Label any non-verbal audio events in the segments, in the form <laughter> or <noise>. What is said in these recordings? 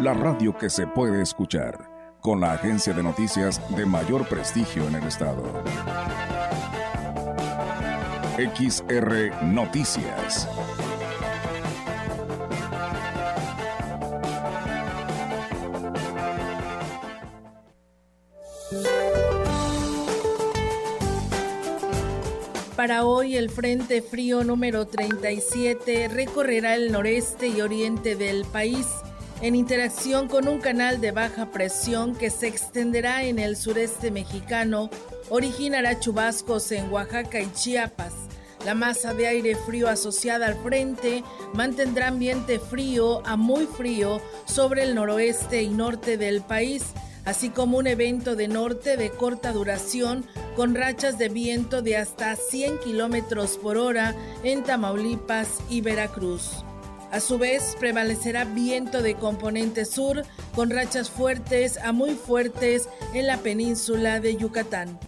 la radio que se puede escuchar, con la agencia de noticias de mayor prestigio en el estado. XR Noticias. Para hoy el Frente Frío número 37 recorrerá el noreste y oriente del país en interacción con un canal de baja presión que se extenderá en el sureste mexicano, originará chubascos en Oaxaca y Chiapas. La masa de aire frío asociada al frente mantendrá ambiente frío a muy frío sobre el noroeste y norte del país así como un evento de norte de corta duración con rachas de viento de hasta 100 kilómetros por hora en Tamaulipas y Veracruz. A su vez, prevalecerá viento de componente sur con rachas fuertes a muy fuertes en la península de Yucatán.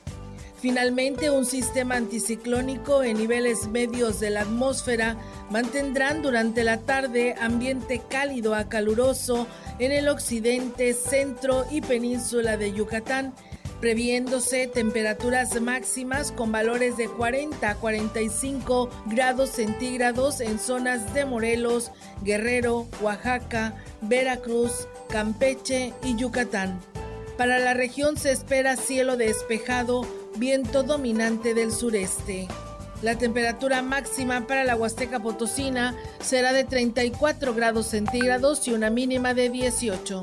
Finalmente, un sistema anticiclónico en niveles medios de la atmósfera mantendrán durante la tarde ambiente cálido a caluroso en el occidente, centro y península de Yucatán, previéndose temperaturas máximas con valores de 40 a 45 grados centígrados en zonas de Morelos, Guerrero, Oaxaca, Veracruz, Campeche y Yucatán. Para la región se espera cielo despejado, viento dominante del sureste. La temperatura máxima para la Huasteca Potosina será de 34 grados centígrados y una mínima de 18.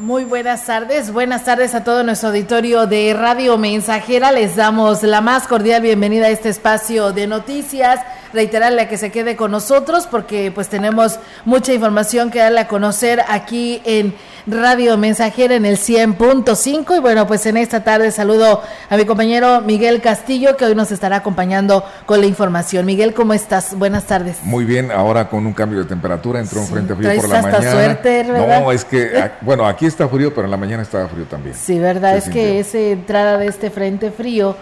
Muy buenas tardes, buenas tardes a todo nuestro auditorio de Radio Mensajera. Les damos la más cordial bienvenida a este espacio de noticias. Reiterarle a que se quede con nosotros porque pues tenemos mucha información que darle a conocer aquí en Radio Mensajera en el 100.5 y bueno pues en esta tarde saludo a mi compañero Miguel Castillo que hoy nos estará acompañando con la información. Miguel, ¿cómo estás? Buenas tardes. Muy bien, ahora con un cambio de temperatura, entró un frente frío por la mañana. Suerte, ¿verdad? No, es que <laughs> bueno, aquí está frío, pero en la mañana estaba frío también. Sí, verdad, es que esa entrada de este frente frío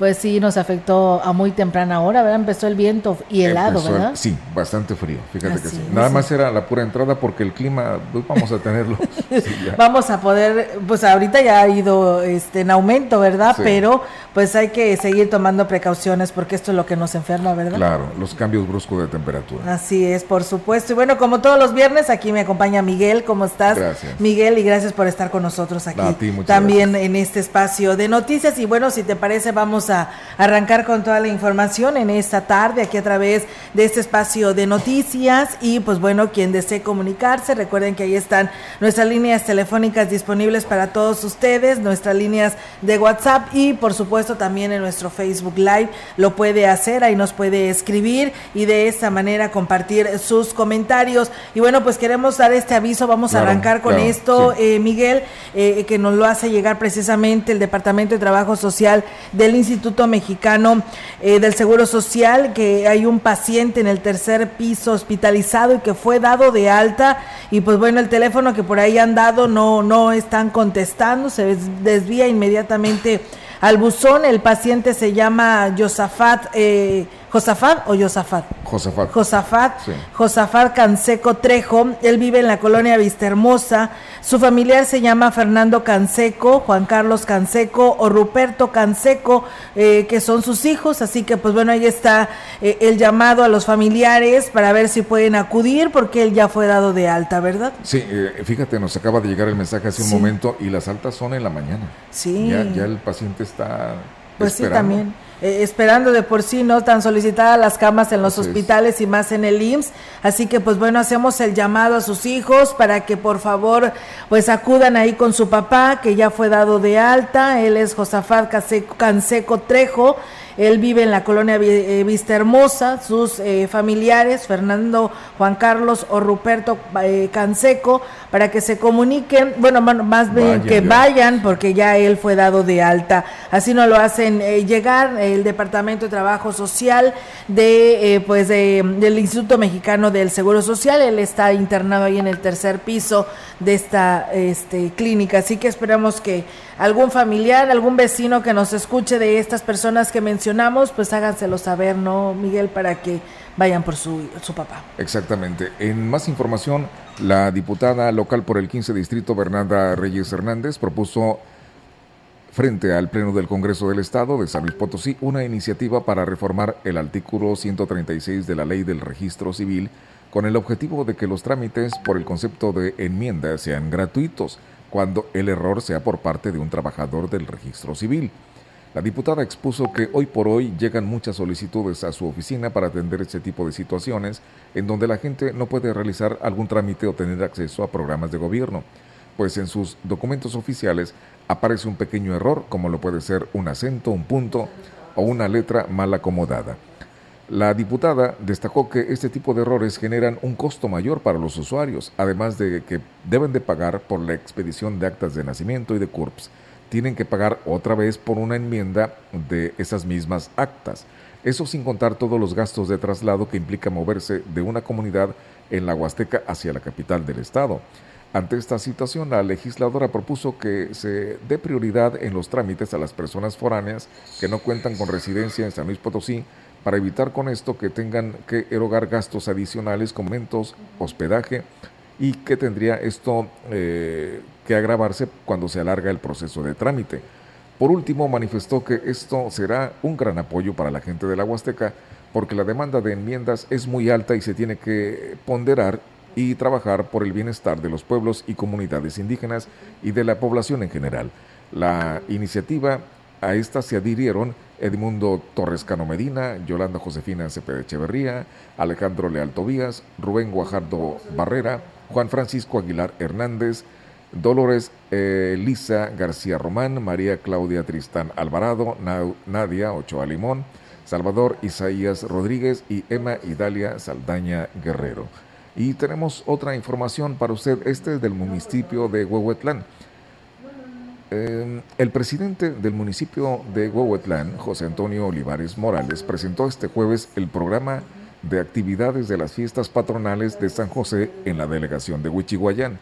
pues sí nos afectó a muy temprana hora, ¿verdad? Empezó el viento y helado, ¿verdad? sí, bastante frío, fíjate que sí. Nada más era la pura entrada porque el clima, pues vamos a tenerlo. <laughs> vamos a poder, pues ahorita ya ha ido este, en aumento, ¿verdad? Pero pues hay que seguir tomando precauciones porque esto es lo que nos enferma, ¿verdad? Claro, los cambios bruscos de temperatura. Así es, por supuesto. Y bueno, como todos los viernes, aquí me acompaña Miguel, ¿cómo estás? Gracias. Miguel, y gracias por estar con nosotros aquí. A ti, También en este espacio de noticias. Y bueno, si te parece, vamos a arrancar con toda la información en esta tarde aquí a través de este espacio de noticias y pues bueno, quien desee comunicarse, recuerden que ahí están nuestras líneas telefónicas disponibles para todos ustedes, nuestras líneas de WhatsApp y por supuesto también en nuestro Facebook Live lo puede hacer, ahí nos puede escribir y de esta manera compartir sus comentarios. Y bueno, pues queremos dar este aviso, vamos a arrancar con esto, eh, Miguel, eh, que nos lo hace llegar precisamente el Departamento de Trabajo Social del Instituto Mexicano eh, del Seguro Social que hay un paciente en el tercer piso hospitalizado y que fue dado de alta y pues bueno, el teléfono que por ahí han dado no, no están contestando, se desvía inmediatamente al buzón, el paciente se llama Josafat. Eh, ¿Josafat o Josafat? Josafat. Josafat. Josafat Canseco Trejo. Él vive en la colonia Vistahermosa. Su familiar se llama Fernando Canseco, Juan Carlos Canseco o Ruperto Canseco, eh, que son sus hijos. Así que, pues bueno, ahí está eh, el llamado a los familiares para ver si pueden acudir, porque él ya fue dado de alta, ¿verdad? Sí, eh, fíjate, nos acaba de llegar el mensaje hace un momento y las altas son en la mañana. Sí. Ya, ya el paciente está Pues sí, también. Eh, esperando de por sí, no tan solicitadas las camas en los hospitales y más en el IMSS. Así que pues bueno, hacemos el llamado a sus hijos para que por favor pues acudan ahí con su papá que ya fue dado de alta. Él es Josafat Canseco Trejo él vive en la colonia eh, Vista Hermosa, sus eh, familiares, Fernando Juan Carlos o Ruperto eh, Canseco, para que se comuniquen, bueno, más bien que vayan, porque ya él fue dado de alta. Así no lo hacen llegar el Departamento de Trabajo Social de, pues, del Instituto Mexicano del Seguro Social. Él está internado ahí en el tercer piso de esta este, clínica. Así que esperamos que algún familiar, algún vecino que nos escuche de estas personas que mencionamos, pues háganselo saber, ¿no, Miguel? Para que vayan por su, su papá. Exactamente. En más información, la diputada local por el 15 Distrito, Bernarda Reyes Hernández, propuso frente al Pleno del Congreso del Estado de San Luis Potosí una iniciativa para reformar el artículo 136 de la Ley del Registro Civil con el objetivo de que los trámites por el concepto de enmienda sean gratuitos cuando el error sea por parte de un trabajador del registro civil. La diputada expuso que hoy por hoy llegan muchas solicitudes a su oficina para atender este tipo de situaciones en donde la gente no puede realizar algún trámite o tener acceso a programas de gobierno, pues en sus documentos oficiales aparece un pequeño error como lo puede ser un acento, un punto o una letra mal acomodada. La diputada destacó que este tipo de errores generan un costo mayor para los usuarios, además de que deben de pagar por la expedición de actas de nacimiento y de CURPS. Tienen que pagar otra vez por una enmienda de esas mismas actas. Eso sin contar todos los gastos de traslado que implica moverse de una comunidad en la Huasteca hacia la capital del estado. Ante esta situación, la legisladora propuso que se dé prioridad en los trámites a las personas foráneas que no cuentan con residencia en San Luis Potosí para evitar con esto que tengan que erogar gastos adicionales como mentos, hospedaje y que tendría esto eh, que agravarse cuando se alarga el proceso de trámite. Por último, manifestó que esto será un gran apoyo para la gente de la Huasteca porque la demanda de enmiendas es muy alta y se tiene que ponderar y trabajar por el bienestar de los pueblos y comunidades indígenas y de la población en general. La iniciativa a esta se adhirieron Edmundo Torres Cano Medina, Yolanda Josefina Cepeda Echeverría, Alejandro Leal Tobías, Rubén Guajardo Barrera, Juan Francisco Aguilar Hernández, Dolores Elisa García Román, María Claudia Tristán Alvarado, Nadia Ochoa Limón, Salvador Isaías Rodríguez y Emma Idalia Saldaña Guerrero. Y tenemos otra información para usted, este es del municipio de Huehuetlán. Em, el presidente del municipio de Huehuetlán, José Antonio Olivares Morales, presentó este jueves el programa de actividades de las fiestas patronales de San José en la delegación de Huichihuayán.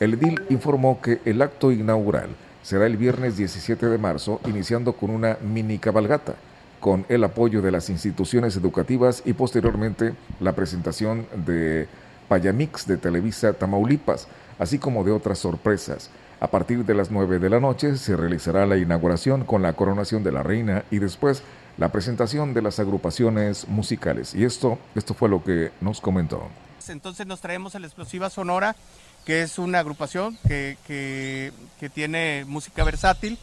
El edil informó que el acto inaugural será el viernes 17 de marzo, iniciando con una mini cabalgata, con el apoyo de las instituciones educativas y posteriormente la presentación de Payamix de Televisa Tamaulipas, así como de otras sorpresas. A partir de las 9 de la noche se realizará la inauguración con la coronación de la reina y después la presentación de las agrupaciones musicales. Y esto, esto fue lo que nos comentó. Entonces nos traemos a la Explosiva Sonora, que es una agrupación que, que, tiene música versátil.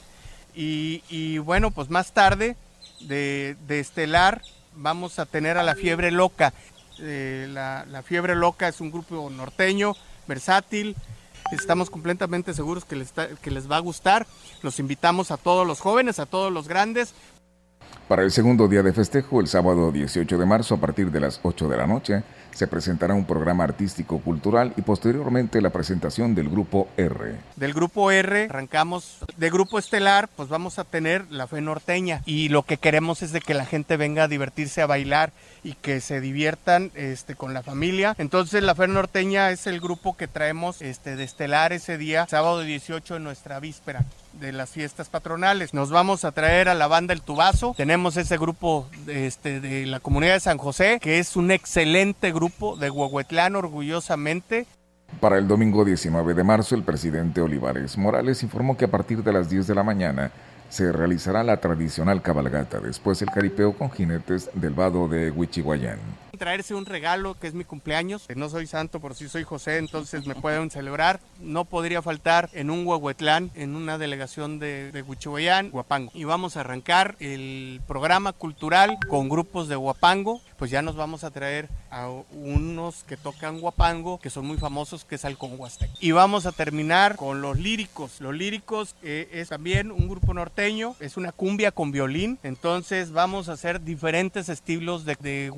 Y, bueno, pues más tarde de, Estelar vamos a tener a La Fiebre Loca. Eh, la, la Fiebre Loca es un grupo norteño, versátil, Estamos completamente seguros que les, que les va a gustar. Los invitamos a todos los jóvenes, a todos los grandes. Para el segundo día de festejo, el sábado 18 de marzo, a partir de las 8 de la noche, se presentará un programa artístico cultural y posteriormente la presentación del grupo R. Del grupo R arrancamos de grupo estelar, pues vamos a tener la fe norteña y lo que queremos es de que la gente venga a divertirse a bailar y que se diviertan este, con la familia. Entonces la fe norteña es el grupo que traemos este, de estelar ese día, sábado 18 en nuestra víspera de las fiestas patronales. Nos vamos a traer a la banda El Tubazo. Tenemos ese grupo este, de la comunidad de San José, que es un excelente grupo de Huehuetlán, orgullosamente. Para el domingo 19 de marzo, el presidente Olivares Morales informó que a partir de las 10 de la mañana se realizará la tradicional cabalgata, después el caripeo con jinetes del vado de Huichihuayán. Traerse un regalo que es mi cumpleaños. No soy santo, por si soy José, entonces me pueden celebrar. No podría faltar en un Huehuetlán, en una delegación de, de Huichihuayán, Huapango. Y vamos a arrancar el programa cultural con grupos de Huapango. Pues ya nos vamos a traer a unos que tocan Huapango, que son muy famosos, que es Halcón Huastec. Y vamos a terminar con los líricos. Los líricos eh, es también un grupo norteño, es una cumbia con violín. Entonces vamos a hacer diferentes estilos de, de.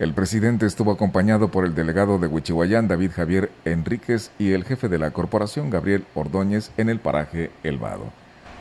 El presidente estuvo acompañado por el delegado de Huichihuayán, David Javier Enríquez, y el jefe de la corporación, Gabriel Ordóñez, en el paraje El Vado.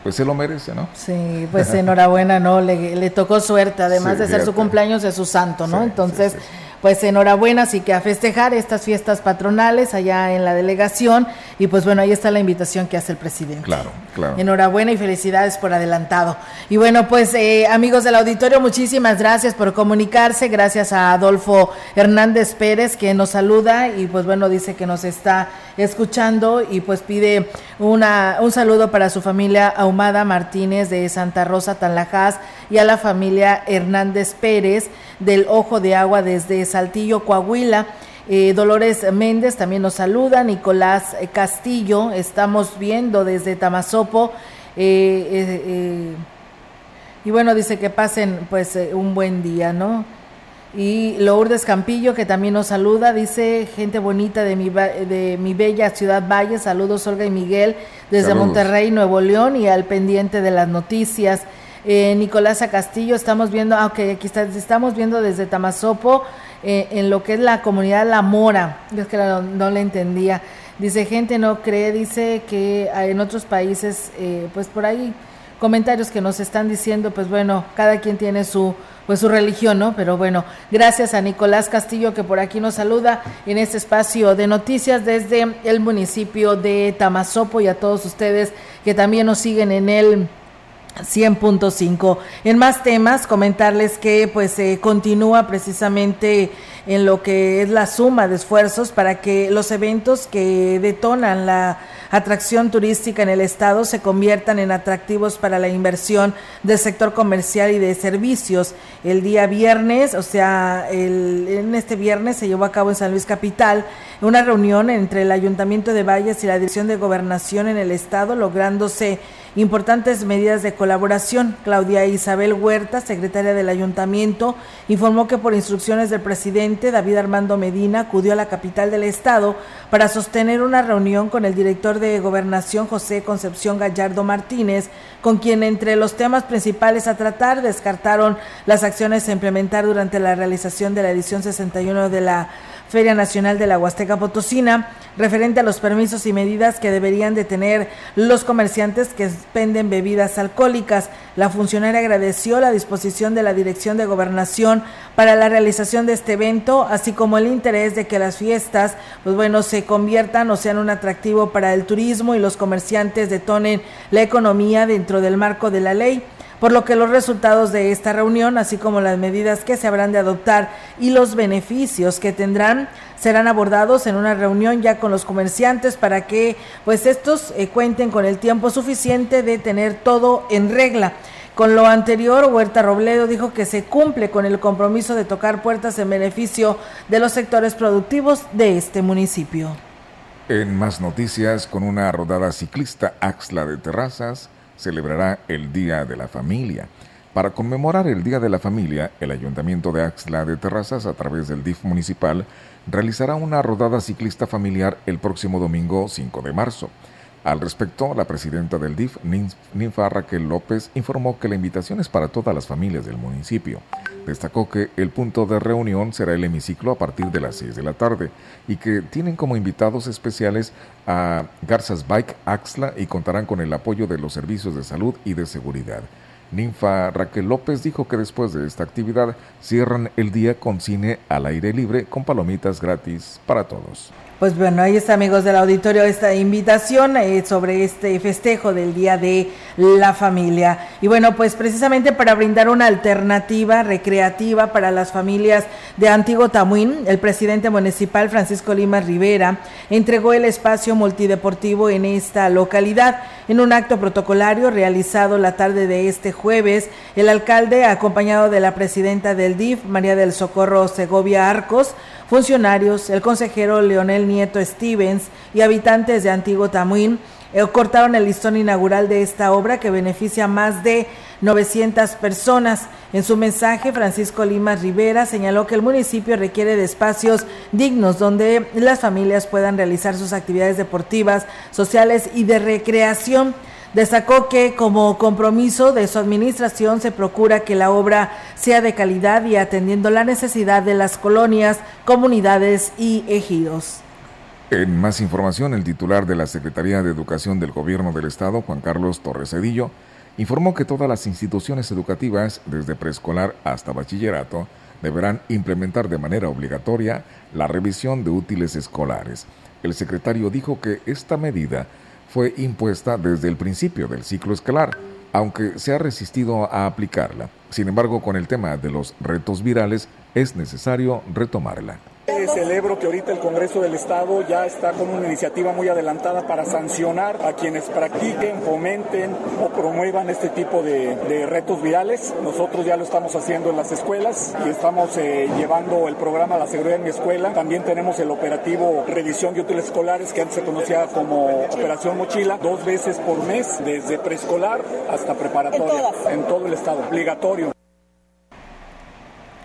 Pues se lo merece, ¿no? Sí, pues enhorabuena, ¿no? Le, le tocó suerte, además Sí, de ser su cumpleaños de su santo, ¿no? Sí, Entonces, sí. Pues enhorabuena, así que a festejar estas fiestas patronales allá en la delegación. Y pues bueno, ahí está la invitación que hace el presidente. Claro, claro. Enhorabuena y felicidades por adelantado. Y bueno, pues eh, amigos del auditorio, muchísimas gracias por comunicarse. Gracias a Adolfo Hernández Pérez que nos saluda y pues bueno, dice que nos está escuchando y pues pide una, un saludo para su familia Ahumada Martínez de Santa Rosa Tanlajas y a la familia Hernández Pérez del Ojo de Agua desde Saltillo, Coahuila. Eh, Dolores Méndez también nos saluda, Nicolás Castillo, estamos viendo desde Tamazopo. eh, eh, y bueno, dice que pasen pues un buen día, ¿no? Y Lourdes Campillo, que también nos saluda, dice gente bonita de mi, de mi bella ciudad Valle, saludos Olga y Miguel desde Saludos. Monterrey, Nuevo León y al pendiente de las noticias. Eh, Nicolasa Castillo, estamos viendo, ah, ok, aquí está, estamos viendo desde Tamazopo, eh, en lo que es la comunidad La Mora, es que no, no le entendía. Dice, gente no cree, dice que en otros países, eh, pues por ahí comentarios que nos están diciendo, pues bueno, cada quien tiene su pues su religión, ¿no? Pero bueno, gracias a Nicolás Castillo que por aquí nos saluda en este espacio de noticias desde el municipio de Tamazopo y a todos ustedes que también nos siguen en el 100.5. En más temas, comentarles que pues se continúa precisamente en lo que es la suma de esfuerzos para que los eventos que detonan la atracción turística en el estado se conviertan en atractivos para la inversión del sector comercial y de servicios. El día viernes, o sea, el- en este viernes se llevó a cabo en San Luis Capital una reunión entre el Ayuntamiento de Valles y la Dirección de Gobernación en el estado, lográndose importantes medidas de colaboración. Claudia Isabel Huerta, secretaria del ayuntamiento, informó que por instrucciones del presidente David Armando Medina acudió a la capital del estado para sostener una reunión con el director de gobernación José Concepción Gallardo Martínez, con quien entre los temas principales a tratar descartaron las acciones a implementar durante la realización de la edición 61 de la Feria Nacional de la Huasteca Potosina, referente a los permisos y medidas que deberían de tener los comerciantes que expenden bebidas alcohólicas. La funcionaria agradeció la disposición de la Dirección de Gobernación para la realización de este evento, así como el interés de que las fiestas, pues bueno, se conviertan o sean un atractivo para el turismo y los comerciantes detonen la economía dentro del marco de la ley por lo que los resultados de esta reunión, así como las medidas que se habrán de adoptar y los beneficios que tendrán, serán abordados en una reunión ya con los comerciantes para que pues estos eh, cuenten con el tiempo suficiente de tener todo en regla. Con lo anterior, Huerta Robledo dijo que se cumple con el compromiso de tocar puertas en beneficio de los sectores productivos de este municipio. En más noticias, con una rodada ciclista Axla de Terrazas, celebrará el Día de la Familia. Para conmemorar el Día de la Familia, el Ayuntamiento de Axla de Terrazas, a través del DIF municipal, realizará una rodada ciclista familiar el próximo domingo 5 de marzo. Al respecto, la presidenta del DIF, Nin- Ninfa Raquel López, informó que la invitación es para todas las familias del municipio. Destacó que el punto de reunión será el hemiciclo a partir de las 6 de la tarde y que tienen como invitados especiales a Garzas Bike Axla y contarán con el apoyo de los servicios de salud y de seguridad. Ninfa Raquel López dijo que después de esta actividad cierran el día con cine al aire libre con palomitas gratis para todos. Pues bueno, ahí está amigos del auditorio esta invitación eh, sobre este festejo del Día de la Familia. Y bueno, pues precisamente para brindar una alternativa recreativa para las familias de Antiguo Tamuín, el presidente municipal Francisco Lima Rivera entregó el espacio multideportivo en esta localidad en un acto protocolario realizado la tarde de este jueves, el alcalde, acompañado de la presidenta del DIF, María del Socorro Segovia Arcos, funcionarios, el consejero Leonel Nieto Stevens y habitantes de Antiguo Tamuín, eh, cortaron el listón inaugural de esta obra que beneficia a más de 900 personas. En su mensaje, Francisco Lima Rivera señaló que el municipio requiere de espacios dignos donde las familias puedan realizar sus actividades deportivas, sociales y de recreación. Destacó que como compromiso de su administración se procura que la obra sea de calidad y atendiendo la necesidad de las colonias, comunidades y ejidos. En más información, el titular de la Secretaría de Educación del Gobierno del Estado, Juan Carlos Torres Cedillo, informó que todas las instituciones educativas, desde preescolar hasta bachillerato, deberán implementar de manera obligatoria la revisión de útiles escolares. El secretario dijo que esta medida fue impuesta desde el principio del ciclo escolar, aunque se ha resistido a aplicarla. Sin embargo, con el tema de los retos virales es necesario retomarla. Celebro que ahorita el Congreso del Estado ya está con una iniciativa muy adelantada para sancionar a quienes practiquen, fomenten o promuevan este tipo de, retos virales. Nosotros ya lo estamos haciendo en las escuelas y estamos eh, llevando el programa La Seguridad en mi Escuela. También tenemos el operativo Revisión de Útiles Escolares, que antes se conocía como Operación Mochila, dos veces por mes, desde preescolar hasta preparatoria, en todo el Estado, obligatorio.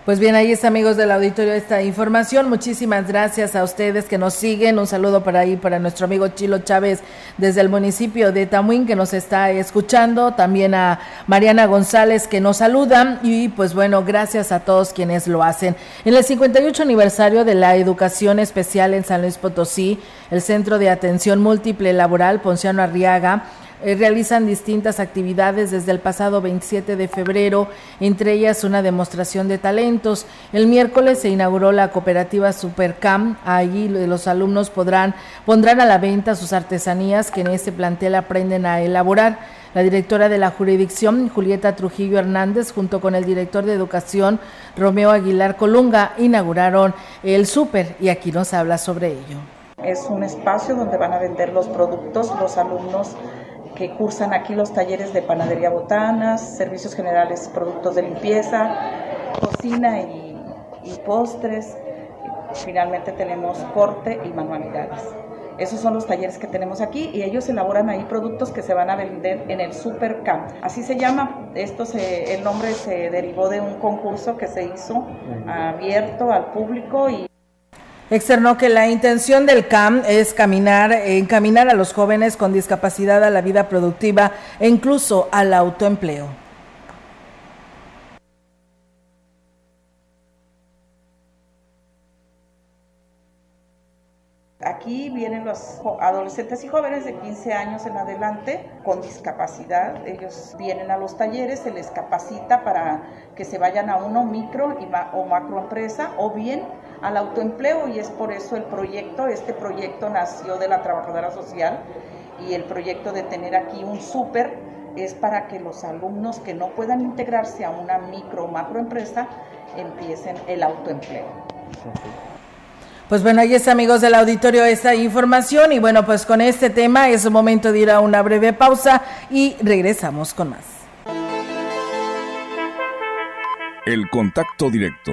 Pues bien, ahí está, amigos del auditorio, esta información. Muchísimas gracias a ustedes que nos siguen. Un saludo para ahí, para nuestro amigo Chilo Chávez desde el municipio de Tamuín que nos está escuchando. También a Mariana González que nos saluda. Y pues bueno, gracias a todos quienes lo hacen. En el 58 aniversario de la educación especial en San Luis Potosí, el Centro de Atención Múltiple Laboral Ponciano Arriaga eh, realizan distintas actividades desde el pasado 27 de febrero, entre ellas una demostración de talentos. El miércoles se inauguró la cooperativa Supercam. Allí los alumnos podrán pondrán a la venta sus artesanías que en este plantel aprenden a elaborar. La directora de la jurisdicción, Julieta Trujillo Hernández, junto con el director de educación, Romeo Aguilar Colunga, inauguraron el súper y aquí nos habla sobre ello. Es un espacio donde van a vender los productos los alumnos que cursan aquí los talleres de panadería botanas, servicios generales, productos de limpieza, cocina y, postres. Finalmente tenemos corte y manualidades. Esos son los talleres que tenemos aquí y ellos elaboran ahí productos que se van a vender en el Supercamp. Así se llama. Esto se, el nombre se derivó de un concurso que se hizo abierto al público y Externó que la intención del CAM es caminar, encaminar a los jóvenes con discapacidad a la vida productiva e incluso al autoempleo. Aquí vienen los adolescentes y jóvenes de 15 años en adelante con discapacidad. Ellos vienen a los talleres, se les capacita para que se vayan a una micro o macroempresa o bien al autoempleo y es por eso el proyecto, este proyecto nació de la trabajadora social y el proyecto de tener aquí un súper es para que los alumnos que no puedan integrarse a una micro o macroempresa empiecen el autoempleo. Pues bueno, ahí está amigos del auditorio esta información y bueno, pues con este tema es momento de ir a una breve pausa y regresamos con más. El contacto directo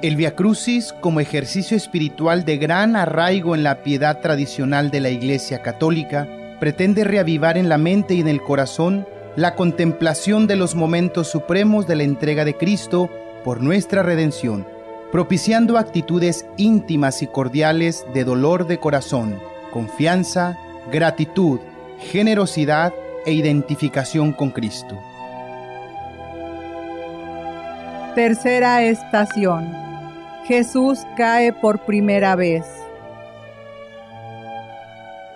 El Via Crucis, como ejercicio espiritual de gran arraigo en la piedad tradicional de la Iglesia Católica, pretende reavivar en la mente y en el corazón la contemplación de los momentos supremos de la entrega de Cristo por nuestra redención, propiciando actitudes íntimas y cordiales de dolor de corazón, confianza, gratitud, generosidad e identificación con Cristo. Tercera estación Jesús cae por primera vez.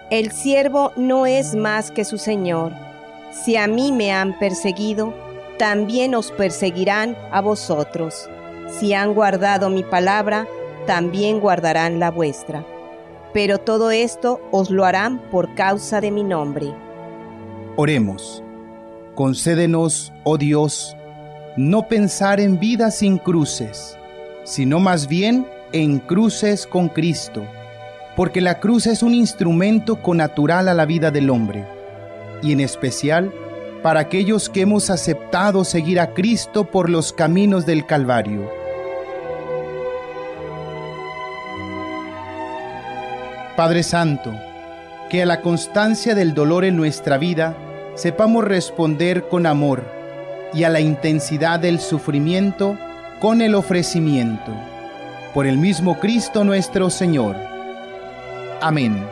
El siervo no es más que su Señor. Si a mí me han perseguido, también os perseguirán a vosotros. Si han guardado mi palabra, también guardarán la vuestra. Pero todo esto os lo harán por causa de mi nombre. Oremos. Concédenos, oh Dios, no pensar en vida sin cruces, sino más bien en cruces con Cristo, porque la cruz es un instrumento connatural a la vida del hombre, y en especial para aquellos que hemos aceptado seguir a Cristo por los caminos del Calvario. Padre Santo, que a la constancia del dolor en nuestra vida sepamos responder con amor y a la intensidad del sufrimiento con el ofrecimiento. Por el mismo Cristo nuestro Señor. Amén.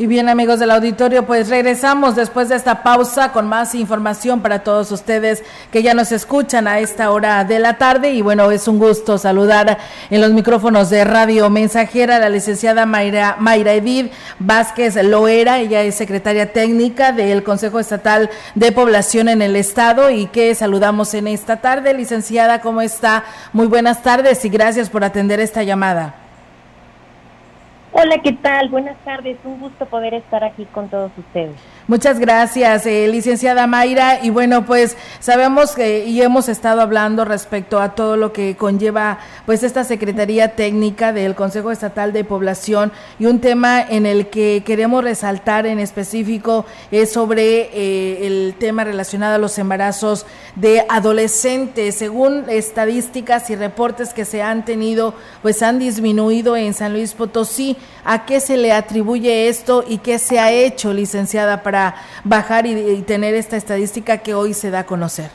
Y bien amigos del auditorio, pues regresamos después de esta pausa con más información para todos ustedes que ya nos escuchan a esta hora de la tarde. Y bueno, es un gusto saludar en los micrófonos de Radio Mensajera a la licenciada Mayra, Mayra Edith Vázquez Loera. Ella es secretaria técnica del Consejo Estatal de Población en el Estado y que saludamos en esta tarde. Licenciada, ¿cómo está? Muy buenas tardes y gracias por atender esta llamada. Hola, ¿qué tal? Buenas tardes. Un gusto poder estar aquí con todos ustedes. Muchas gracias, eh, licenciada Mayra. Y bueno, pues sabemos que y hemos estado hablando respecto a todo lo que conlleva pues esta Secretaría Técnica del Consejo Estatal de Población y un tema en el que queremos resaltar en específico es sobre eh, el tema relacionado a los embarazos de adolescentes. Según estadísticas y reportes que se han tenido, pues han disminuido en San Luis Potosí. ¿A qué se le atribuye esto y qué se ha hecho, licenciada, para bajar y, tener esta estadística que hoy se da a conocer?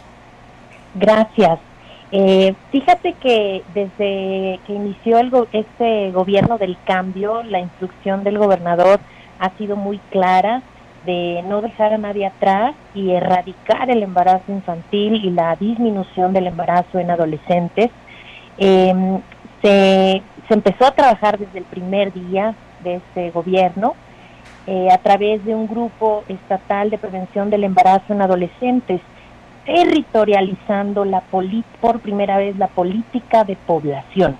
Gracias. Eh, fíjate que desde que inició el este gobierno del cambio, la instrucción del gobernador ha sido muy clara de no dejar a nadie atrás y erradicar el embarazo infantil y la disminución del embarazo en adolescentes. Em, se, se empezó a trabajar desde el primer día de este gobierno eh, a través de un grupo estatal de prevención del embarazo en adolescentes, territorializando la por primera vez la política de población.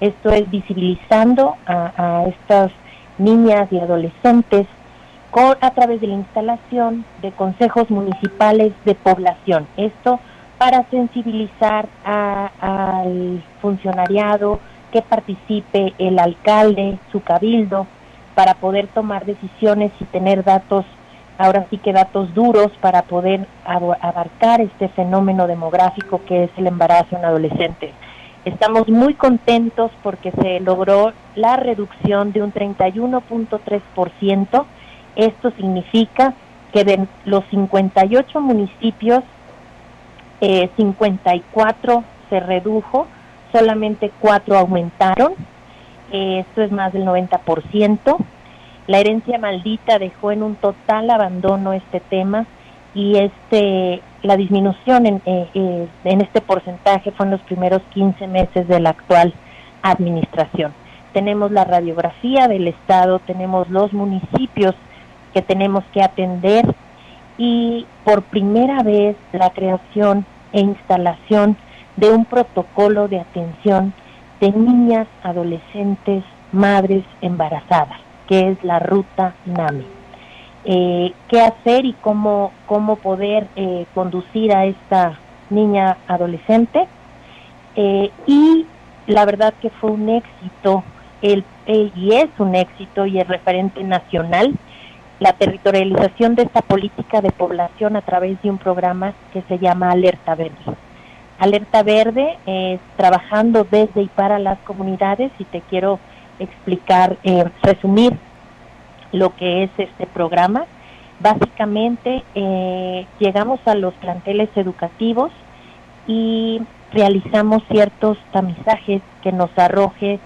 Esto es visibilizando a, estas niñas y adolescentes a través de la instalación de consejos municipales de población. Esto para sensibilizar al funcionariado, que participe el alcalde, su cabildo, para poder tomar decisiones y tener datos, ahora sí que datos duros para poder abarcar este fenómeno demográfico que es el embarazo en adolescentes. Estamos muy contentos porque se logró la reducción de un 31.3%. Esto significa que de los 58 municipios, 54 eh, se redujo, solamente 4 aumentaron esto es más del 90%. La herencia maldita dejó en un total abandono este tema y este la disminución en, eh, eh, en este porcentaje fue en los primeros 15 meses de la actual administración. Tenemos la radiografía del Estado, tenemos los municipios que tenemos que atender y por primera vez la creación e instalación de un protocolo de atención de niñas, adolescentes, madres embarazadas, que es la ruta NAMI. Eh, qué hacer y cómo, cómo poder eh, conducir a esta niña adolescente. Eh, y la verdad que fue un éxito, el, y es un éxito y es referente nacional, la territorialización de esta política de población a través de un programa que se llama Alerta Verde. Alerta Verde es trabajando desde y para las comunidades y te quiero explicar, eh, resumir lo que es este programa. Básicamente eh, llegamos a los planteles educativos y realizamos ciertos tamizajes que nos arroje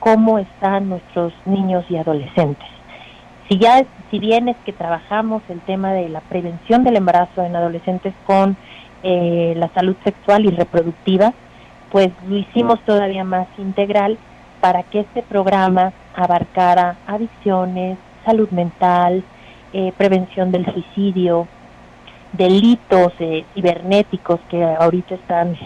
cómo están nuestros niños y adolescentes. Si ya, si bien es que trabajamos el tema de la prevención del embarazo en adolescentes con eh, la salud sexual y reproductiva, pues lo hicimos todavía más integral para que este programa abarcara adicciones, salud mental, eh, prevención del suicidio, delitos eh, cibernéticos que ahorita están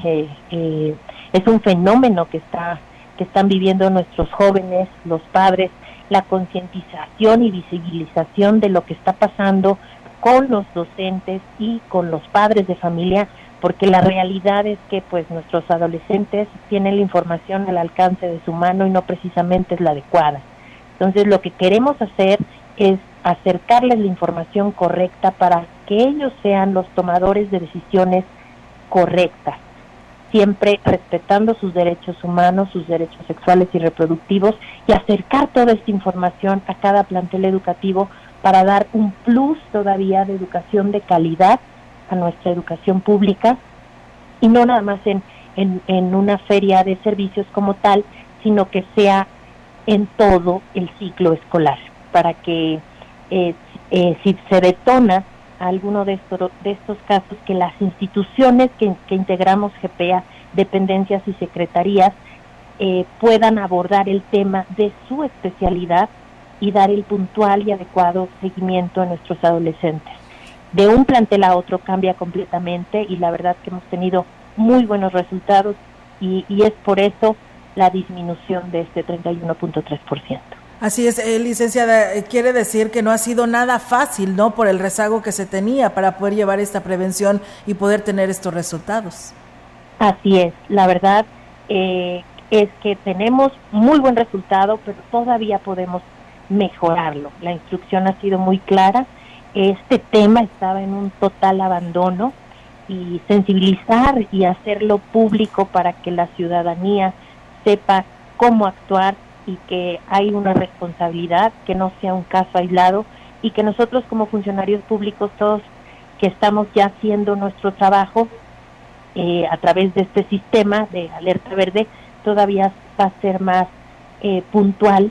es un fenómeno que está que están viviendo nuestros jóvenes, los padres, la concientización y visibilización de lo que está pasando con los docentes y con los padres de familia, porque la realidad es que pues nuestros adolescentes tienen la información al alcance de su mano y no precisamente es la adecuada. Entonces lo que queremos hacer es acercarles la información correcta para que ellos sean los tomadores de decisiones correctas, siempre respetando sus derechos humanos, sus derechos sexuales y reproductivos y acercar toda esta información a cada plantel educativo para dar un plus todavía de educación de calidad a nuestra educación pública y no nada más en, en, una feria de servicios como tal, sino que sea en todo el ciclo escolar, para que eh, eh, si se detona alguno de estos, de estos casos, que las instituciones que, integramos GPA, dependencias y secretarías, eh, puedan abordar el tema de su especialidad y dar el puntual y adecuado seguimiento a nuestros adolescentes. De un plantel a otro cambia completamente y la verdad que hemos tenido muy buenos resultados y, es por eso la disminución de este 31.3%. Así es, eh, licenciada, eh, quiere decir que no ha sido nada fácil, ¿no? Por el rezago que se tenía para poder llevar esta prevención y poder tener estos resultados. Así es, la verdad eh, es que tenemos muy buen resultado, pero todavía podemos mejorarlo. La instrucción ha sido muy clara. Este tema estaba en un total abandono y sensibilizar y hacerlo público para que la ciudadanía sepa cómo actuar y que hay una responsabilidad, que no sea un caso aislado y que nosotros como funcionarios públicos, todos que estamos ya haciendo nuestro trabajo eh, a través de este sistema de alerta verde, todavía va a ser más eh, puntual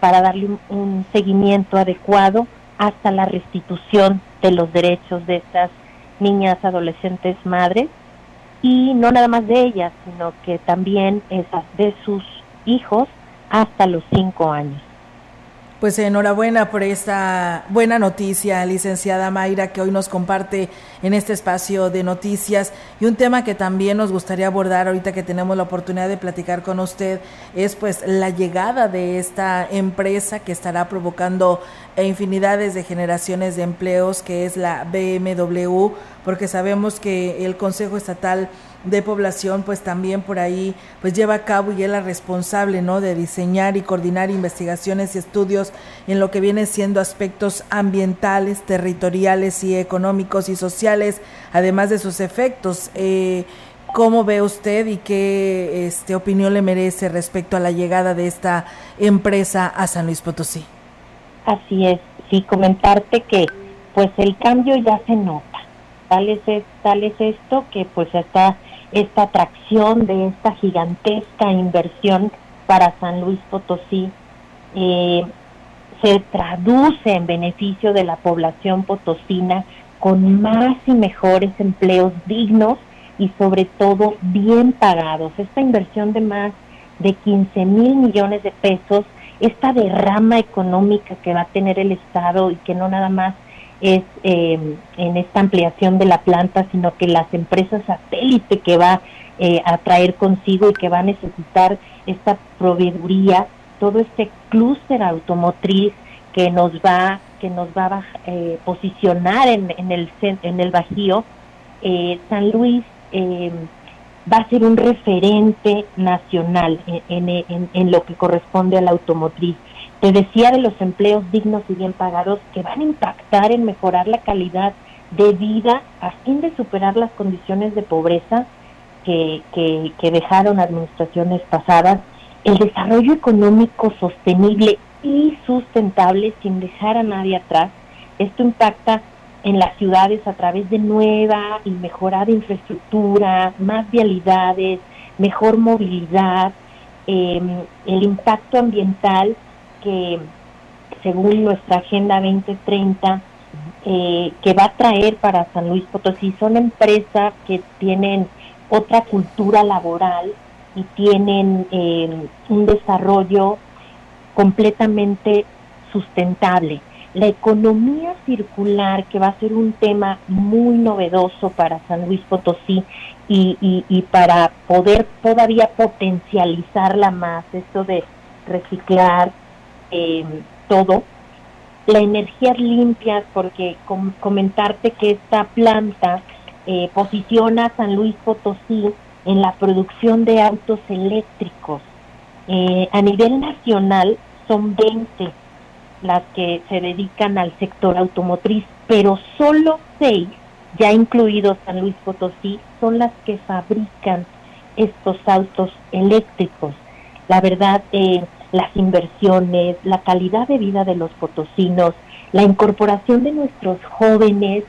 para darle un, seguimiento adecuado hasta la restitución de los derechos de estas niñas, adolescentes, madres, y no nada más de ellas, sino que también esas de sus hijos hasta los cinco años. Pues enhorabuena por esta buena noticia, licenciada Mayra, que hoy nos comparte en este espacio de noticias. Y un tema que también nos gustaría abordar ahorita que tenemos la oportunidad de platicar con usted es pues la llegada de esta empresa que estará provocando infinidades de generaciones de empleos, que es la BMW, porque sabemos que el Consejo Estatal de población pues también por ahí pues lleva a cabo y es la responsable no de diseñar y coordinar investigaciones y estudios en lo que viene siendo aspectos ambientales territoriales y económicos y sociales además de sus efectos. Eh, cómo ve usted y qué este opinión le merece respecto a la llegada de esta empresa a San Luis Potosí así es sí comentarte que pues el cambio ya se nota. Tal es, tal es esto que pues está esta atracción de esta gigantesca inversión para San Luis Potosí eh, se traduce en beneficio de la población potosina con más y mejores empleos dignos y sobre todo bien pagados. Esta inversión de más de 15 mil millones de pesos, esta derrama económica que va a tener el Estado y que no nada más es em, en esta ampliación de la planta, sino que las empresas satélite que va eh, a traer consigo y que va a necesitar esta proveeduría, todo este clúster automotriz que nos va que nos va a eh, posicionar en, en, el en el Bajío, eh, San Luis em, va a ser un referente nacional en, en, lo que corresponde a la automotriz. Te decía de los empleos dignos y bien pagados que van a impactar en mejorar la calidad de vida a fin de superar las condiciones de pobreza que, que, dejaron administraciones pasadas, el desarrollo económico sostenible y sustentable sin dejar a nadie atrás. Esto impacta en las ciudades a través de nueva y mejorada infraestructura, más vialidades, mejor movilidad, em, el impacto ambiental que según nuestra Agenda 2030 eh, que va a traer para San Luis Potosí son empresas que tienen otra cultura laboral y tienen em, un desarrollo completamente sustentable. La economía circular, que va a ser un tema muy novedoso para San Luis Potosí y, y, para poder todavía potencializarla más, esto de reciclar eh, todo. La energía limpia, porque comentarte que esta planta eh, posiciona a San Luis Potosí en la producción de autos eléctricos. Eh, a nivel nacional son 20 las que se dedican al sector automotriz, pero solo seis, ya incluidos San Luis Potosí, son las que fabrican estos autos eléctricos. La verdad, eh, las inversiones, la calidad de vida de los potosinos, la incorporación de nuestros jóvenes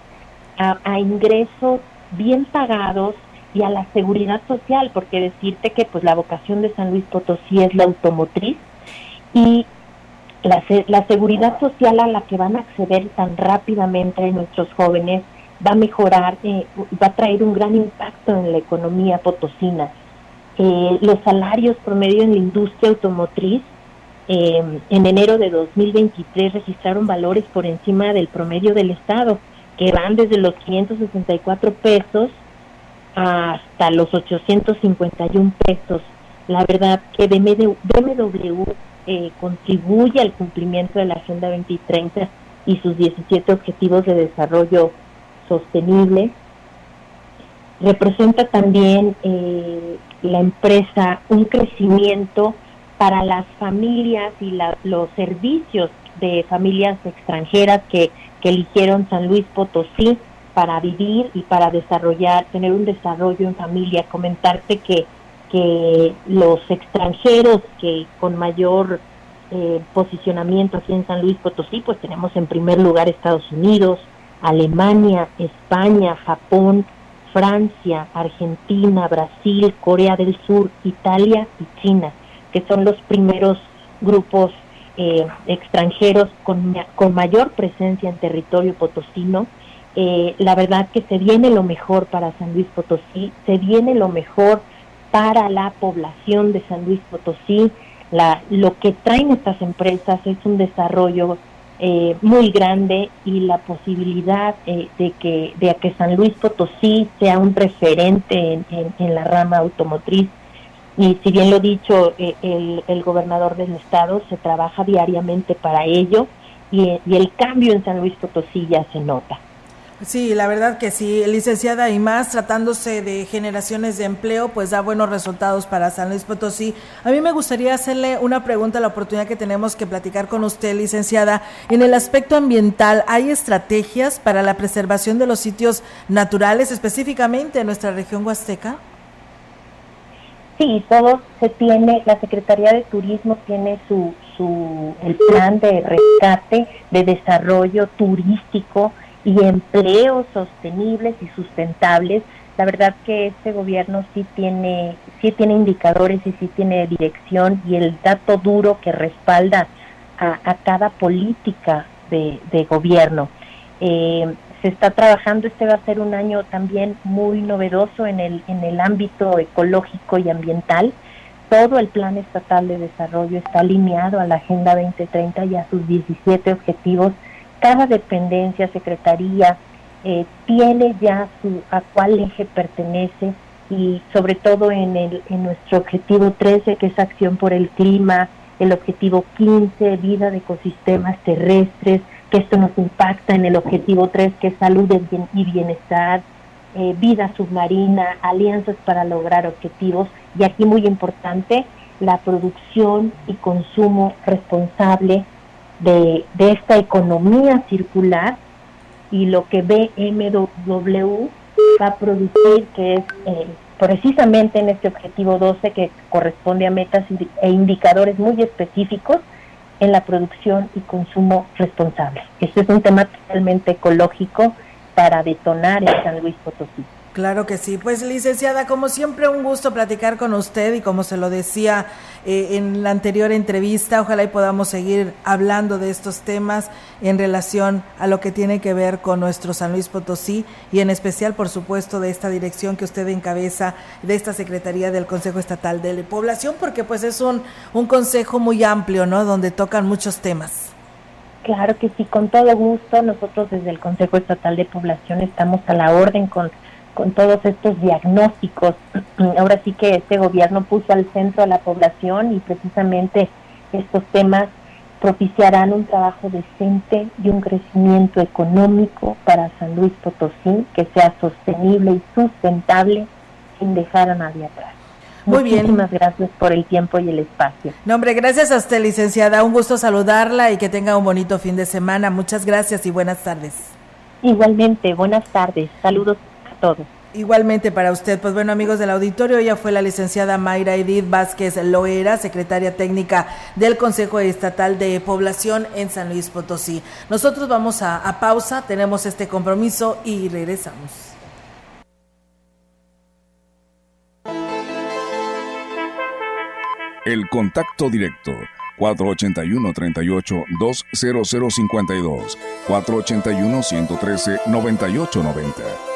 a, ingresos bien pagados y a la seguridad social, porque decirte que pues la vocación de San Luis Potosí es la automotriz y la, la seguridad social a la que van a acceder tan rápidamente nuestros jóvenes va a mejorar, eh, va a traer un gran impacto en la economía potosina. Eh, los salarios promedio en la industria automotriz eh, en enero de 2023 registraron valores por encima del promedio del Estado, que van desde los 564 pesos hasta los 851 pesos. La verdad que BMW eh, contribuye al cumplimiento de la Agenda 2030 y sus 17 Objetivos de Desarrollo Sostenible. Representa también eh, la empresa un crecimiento para las familias y los servicios de familias extranjeras que, que eligieron San Luis Potosí para vivir y para desarrollar, tener un desarrollo en familia. Comentarte que que los extranjeros que con mayor eh, posicionamiento aquí en San Luis Potosí, pues tenemos en primer lugar Estados Unidos, Alemania, España, Japón, Francia, Argentina, Brasil, Corea del Sur, Italia y China, que son los primeros grupos eh, extranjeros con, con, mayor presencia en territorio potosino. Eh, la verdad que se viene lo mejor para San Luis Potosí, se viene lo mejor para la población de San Luis Potosí. La, lo que traen estas empresas es un desarrollo eh, muy grande y la posibilidad eh, de, que, de que San Luis Potosí sea un referente en, la rama automotriz. Y si bien lo dicho, eh, el, el, gobernador del estado se trabaja diariamente para ello y, y el cambio en San Luis Potosí ya se nota. Sí, la verdad que sí, licenciada, y más tratándose de generaciones de empleo, pues da buenos resultados para San Luis Potosí. A mí me gustaría hacerle una pregunta, la oportunidad que tenemos que platicar con usted, licenciada. En el aspecto ambiental, ¿hay estrategias para la preservación de los sitios naturales, específicamente en nuestra región huasteca? Sí, todo se tiene, la Secretaría de Turismo tiene su, su el plan de rescate, de desarrollo turístico, y empleos sostenibles y sustentables. La verdad que este gobierno sí tiene, sí tiene indicadores y sí tiene dirección y el dato duro que respalda a, cada política de, gobierno. Eh, se está trabajando, este va a ser un año también muy novedoso en el, en el ámbito ecológico y ambiental. Todo el plan estatal de desarrollo está alineado a la Agenda 2030 y a sus 17 objetivos cada dependencia, secretaría, eh, tiene ya su, a cuál eje pertenece y sobre todo en, el, en nuestro objetivo 13, que es acción por el clima, el objetivo 15, vida de ecosistemas terrestres, que esto nos impacta en el objetivo 3, que es salud y bienestar, eh, vida submarina, alianzas para lograr objetivos y aquí muy importante, la producción y consumo responsable de, esta economía circular y lo que BMW va a producir, que es eh, precisamente en este objetivo 12 que corresponde a metas e indicadores muy específicos en la producción y consumo responsable. Este es un tema totalmente ecológico para detonar en San Luis Potosí. Claro que sí. Pues licenciada, como siempre un gusto platicar con usted y como se lo decía eh, en la anterior entrevista, ojalá y podamos seguir hablando de estos temas en relación a lo que tiene que ver con nuestro San Luis Potosí y en especial, por supuesto, de esta dirección que usted encabeza de esta Secretaría del Consejo Estatal de Población, porque pues es un, un consejo muy amplio, ¿no? Donde tocan muchos temas. Claro que sí, con todo gusto. Nosotros desde el Consejo Estatal de Población estamos a la orden con con todos estos diagnósticos. <clears throat> Ahora sí que este gobierno puso al centro a la población y precisamente estos temas propiciarán un trabajo decente y un crecimiento económico para San Luis Potosí que sea sostenible y sustentable sin dejar a nadie atrás. Muy bien. Muchísimas gracias por el tiempo y el espacio. No, hombre, gracias a usted, licenciada. Un gusto saludarla y que tenga un bonito fin de semana. Muchas gracias y buenas tardes. Igualmente, buenas tardes. Saludos Igualmente para usted, pues bueno amigos del auditorio, ella fue la licenciada Mayra Edith Vázquez Loera, secretaria técnica del Consejo Estatal de Población en San Luis Potosí. Nosotros vamos a, a pausa, tenemos este compromiso y regresamos. El contacto directo 481-38-20052, 481-113-9890.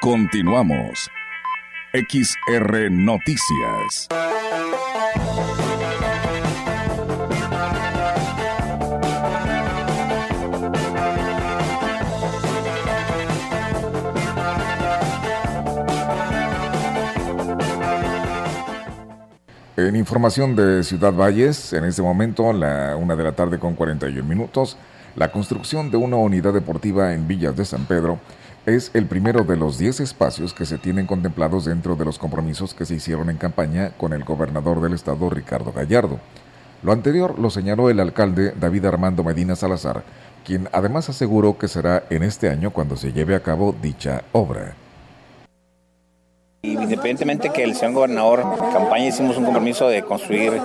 Continuamos. XR Noticias. En información de Ciudad Valles, en este momento, la una de la tarde con 41 minutos, la construcción de una unidad deportiva en Villas de San Pedro es el primero de los 10 espacios que se tienen contemplados dentro de los compromisos que se hicieron en campaña con el gobernador del estado Ricardo Gallardo. Lo anterior lo señaló el alcalde David Armando Medina Salazar, quien además aseguró que será en este año cuando se lleve a cabo dicha obra. Independientemente que el señor gobernador en campaña hicimos un compromiso de construir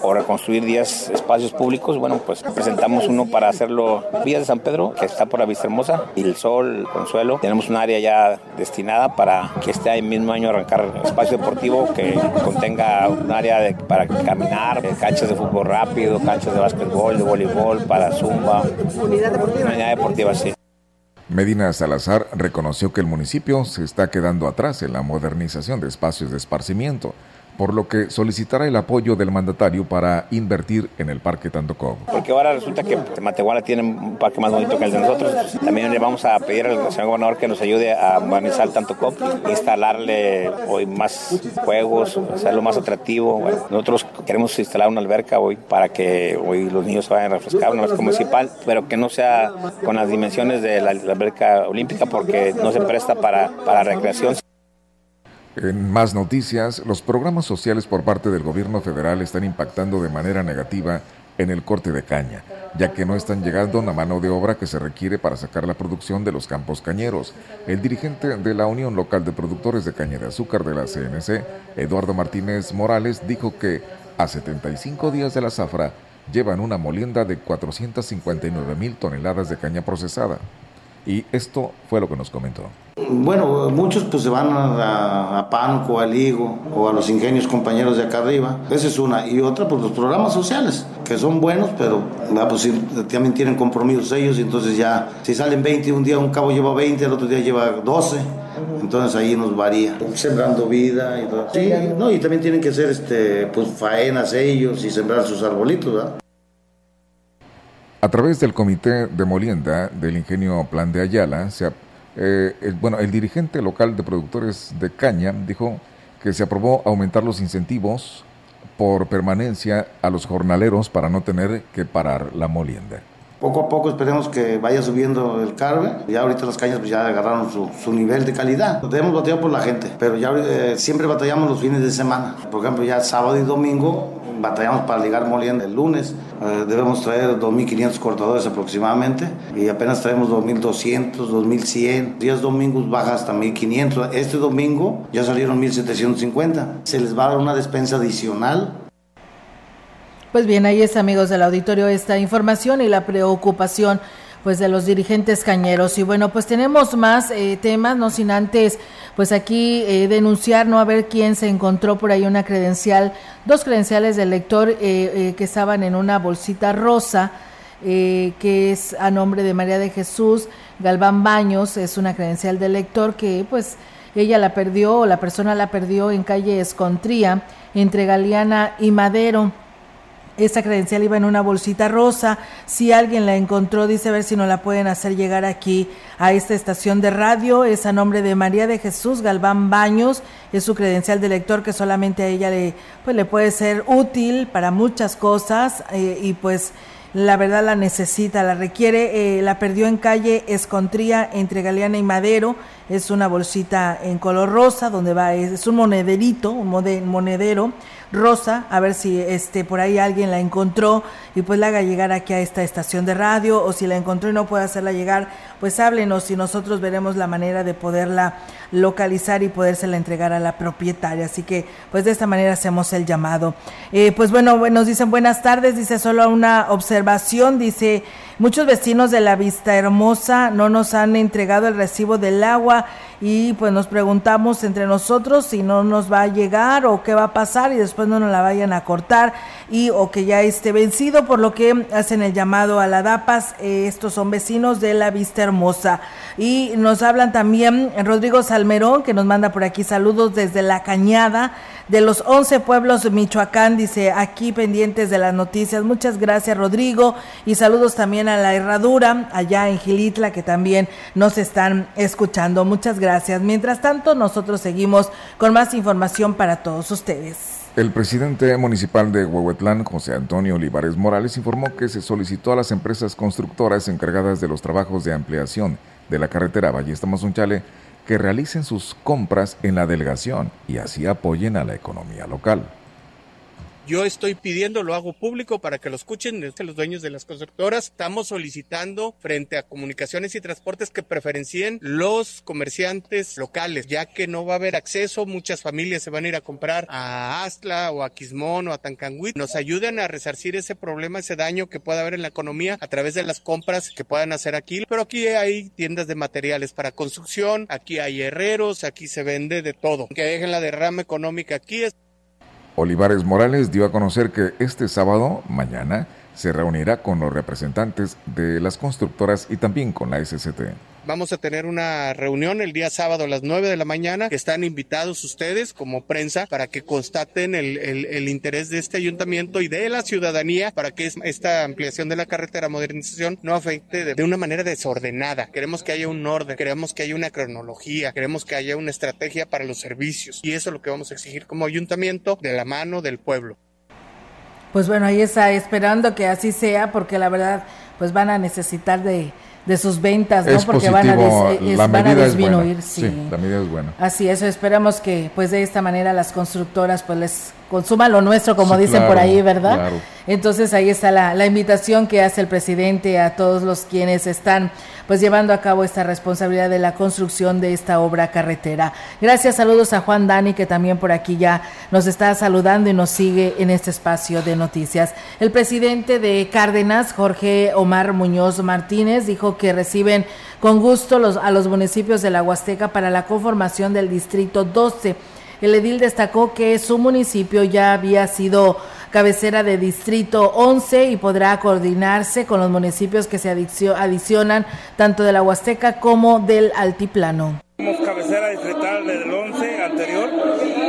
o reconstruir 10 espacios públicos, bueno, pues presentamos uno para hacerlo Villas de San Pedro, que está por la Vista Hermosa, y el Sol, el Consuelo. Tenemos un área ya destinada para que este mismo año arrancar espacio deportivo que contenga un área para caminar, canchas de fútbol rápido, canchas de básquetbol, de voleibol, para zumba. Unidad deportiva. Unidad deportiva, sí. Medina Salazar reconoció que el municipio se está quedando atrás en la modernización de espacios de esparcimiento por lo que solicitará el apoyo del mandatario para invertir en el Parque Tandocó. Porque ahora resulta que Matehuala tiene un parque más bonito que el de nosotros. También le vamos a pedir al señor gobernador que nos ayude a modernizar el Tandocó, instalarle hoy más juegos, hacerlo más atractivo. nosotros queremos instalar una alberca hoy para que hoy los niños se vayan a refrescar, una alberca municipal, pero que no sea con las dimensiones de la, alberca olímpica porque no se presta para, para recreación. En más noticias, los programas sociales por parte del gobierno federal están impactando de manera negativa en el corte de caña, ya que no están llegando la mano de obra que se requiere para sacar la producción de los campos cañeros. El dirigente de la Unión Local de Productores de Caña de Azúcar de la CNC, Eduardo Martínez Morales, dijo que a 75 días de la zafra llevan una molienda de 459 mil toneladas de caña procesada. Y esto fue lo que nos comentó. Bueno, muchos pues se van a, a, Panco, al Higo o a los ingenios compañeros de acá arriba. Esa es una. Y otra, pues los programas sociales, que son buenos, pero pues, también tienen compromisos ellos. Y entonces ya, si salen 20, un día un cabo lleva 20, el otro día lleva 12. Entonces ahí nos varía. Sembrando vida y todo. Sí, no, y también tienen que hacer este, pues, faenas ellos y sembrar sus arbolitos, ¿verdad? A través del comité de molienda del ingenio Plan de Ayala, se, eh, bueno, el dirigente local de productores de caña dijo que se aprobó aumentar los incentivos por permanencia a los jornaleros para no tener que parar la molienda. Poco a poco esperemos que vaya subiendo el carbe. Ya ahorita las cañas pues ya agarraron su, nivel de calidad. Debemos batallar por la gente, pero ya eh, siempre batallamos los fines de semana. Por ejemplo, ya sábado y domingo batallamos para ligar molienda el lunes. Eh, debemos traer 2.500 cortadores aproximadamente y apenas traemos 2.200, 2.100. Días domingos baja hasta 1.500. Este domingo ya salieron 1.750. Se les va a dar una despensa adicional pues bien, ahí es amigos del auditorio esta información y la preocupación pues de los dirigentes cañeros. Y bueno, pues tenemos más eh, temas, no sin antes pues aquí eh, denunciar, no a ver quién se encontró por ahí una credencial, dos credenciales del lector eh, eh, que estaban en una bolsita rosa, que es a nombre de María de Jesús Galván Baños, es una credencial del lector que pues ella la perdió o la persona la perdió en calle Escontría entre Galeana y Madero. Esta credencial iba en una bolsita rosa. Si alguien la encontró, dice a ver si no la pueden hacer llegar aquí a esta estación de radio. Es a nombre de María de Jesús Galván Baños. Es su credencial de lector que solamente a ella le, pues, le puede ser útil para muchas cosas eh, y pues la verdad la necesita, la requiere. Eh, la perdió en calle Escontría entre Galeana y Madero. Es una bolsita en color rosa donde va, es, un monederito, un monedero Rosa, a ver si este por ahí alguien la encontró y pues la haga llegar aquí a esta estación de radio o si la encontró y no puede hacerla llegar, pues háblenos y nosotros veremos la manera de poderla localizar y podérsela entregar a la propietaria. Así que pues de esta manera hacemos el llamado. Eh, pues bueno, nos dicen buenas tardes, dice solo una observación, dice muchos vecinos de la Vista Hermosa no nos han entregado el recibo del agua y pues nos preguntamos entre nosotros si no nos va a llegar o qué va a pasar y después no nos la vayan a cortar y o que ya esté vencido, por lo que hacen el llamado a la DAPAS, eh, estos son vecinos de la Vista Hermosa. Y nos hablan también Rodrigo Salmerón, que nos manda por aquí saludos desde La Cañada, de los 11 pueblos Michoacán, dice aquí pendientes de las noticias. Muchas gracias Rodrigo y saludos también a la Herradura, allá en Gilitla, que también nos están escuchando. Muchas gracias gracias. Mientras tanto, nosotros seguimos con más información para todos ustedes. El presidente municipal de Huehuetlán, José Antonio Olivares Morales, informó que se solicitó a las empresas constructoras encargadas de los trabajos de ampliación de la carretera Ballesta Mazunchale que realicen sus compras en la delegación y así apoyen a la economía local. Yo estoy pidiendo, lo hago público para que lo escuchen los dueños de las constructoras. Estamos solicitando frente a comunicaciones y transportes que preferencien los comerciantes locales, ya que no va a haber acceso. Muchas familias se van a ir a comprar a Astla o a Quismón o a Tancanguit. Nos ayuden a resarcir ese problema, ese daño que pueda haber en la economía a través de las compras que puedan hacer aquí. Pero aquí hay tiendas de materiales para construcción, aquí hay herreros, aquí se vende de todo. Que dejen la derrama económica aquí. Olivares Morales dio a conocer que este sábado, mañana, se reunirá con los representantes de las constructoras y también con la SCT. Vamos a tener una reunión el día sábado a las 9 de la mañana, que están invitados ustedes como prensa para que constaten el, interés de este ayuntamiento y de la ciudadanía para que esta ampliación de la carretera modernización no afecte de una manera desordenada. Queremos que haya un orden, queremos que haya una cronología, queremos que haya una estrategia para los servicios y eso es lo que vamos a exigir como ayuntamiento de la mano del pueblo. Pues bueno, ahí está esperando que así sea porque la verdad pues van a necesitar de de sus ventas, ¿no? Porque van a, disminuir. Sí. la medida es buena. Así es, esperamos que pues de esta manera las constructoras pues les consuman lo nuestro, como dicen por ahí, ¿verdad? Entonces ahí está la, la invitación que hace el presidente a todos los quienes están pues llevando a cabo esta responsabilidad de la construcción de esta obra carretera. Gracias, saludos a Juan Dani que también por aquí ya nos está saludando y nos sigue en este espacio de noticias. El presidente de Cárdenas, Jorge Omar Muñoz Martínez, dijo que reciben con gusto los, a los municipios de la Huasteca para la conformación del distrito 12. El edil destacó que su municipio ya había sido cabecera de Distrito 11 y podrá coordinarse con los municipios que se adicionan tanto de la Huasteca como del Altiplano. Somos cabecera distrital el 11 anterior.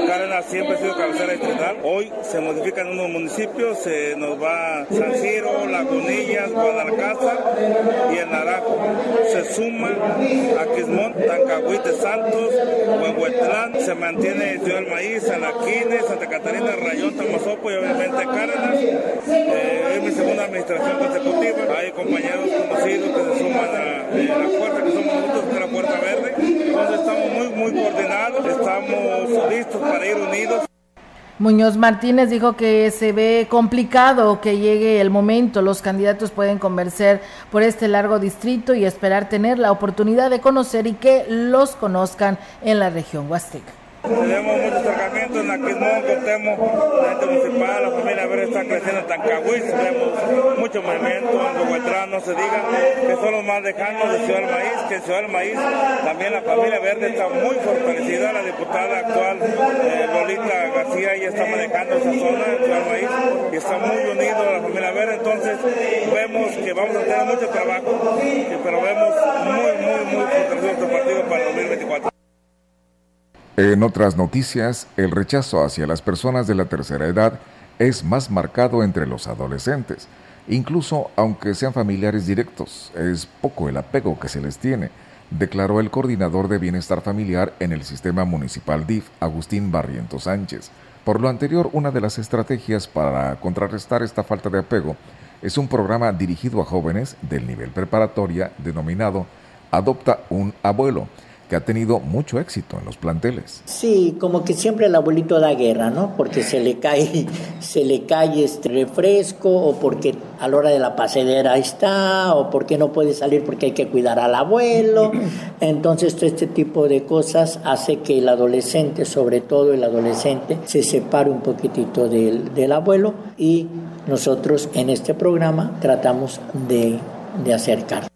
Cárdenas siempre ha sido cabecera distrital. Hoy se modifican unos municipios, se nos va San Ciro, Lagunillas, Guadalcázar y el Naranjo. Se suma Aquismón, Tancahuite, Santos, Huehuetlán, se mantiene Ciudad del Maíz, Alaquines, Santa Catarina, Rayón, Tamazopo y obviamente Cárdenas. Eh, es mi segunda administración consecutiva. Hay compañeros conocidos que se suman a eh, la puerta, que somos nosotros, que es la Puerta Verde entonces estamos muy, muy coordinados, estamos listos para ir unidos. Muñoz Martínez dijo que se ve complicado que llegue el momento. Los candidatos pueden convencer por este largo distrito y esperar tener la oportunidad de conocer y que los conozcan en la región Huasteca. Tenemos mucho acercamiento en Aquismón, Cotemo, la gente municipal, la familia Verde está creciendo en Tancahuiz, tenemos mucho movimiento, en Huetrán, no se diga, que son los más lejanos de Ciudad del Maíz, que en Ciudad del Maíz también la familia Verde está muy fortalecida, la diputada actual eh, Lolita García ya está manejando esa zona, Ciudad del Maíz, y está muy unido la familia Verde, entonces vemos que vamos a tener mucho trabajo, pero vemos muy, muy, muy fortalecido nuestro partido para el 2024. En otras noticias, el rechazo hacia las personas de la tercera edad es más marcado entre los adolescentes. Incluso aunque sean familiares directos, es poco el apego que se les tiene, declaró el coordinador de bienestar familiar en el sistema municipal DIF, Agustín Barrientos Sánchez. Por lo anterior, una de las estrategias para contrarrestar esta falta de apego es un programa dirigido a jóvenes del nivel preparatoria denominado Adopta un abuelo que ha tenido mucho éxito en los planteles. Sí, como que siempre el abuelito da guerra, ¿no? Porque se le cae, <laughs> se le cae este refresco, o porque a la hora de la pasedera está, o porque no puede salir porque hay que cuidar al abuelo. <clears throat> Entonces, todo este tipo de cosas hace que el adolescente, sobre todo el adolescente, se separe un poquitito del, del abuelo y nosotros en este programa tratamos de, de acercar.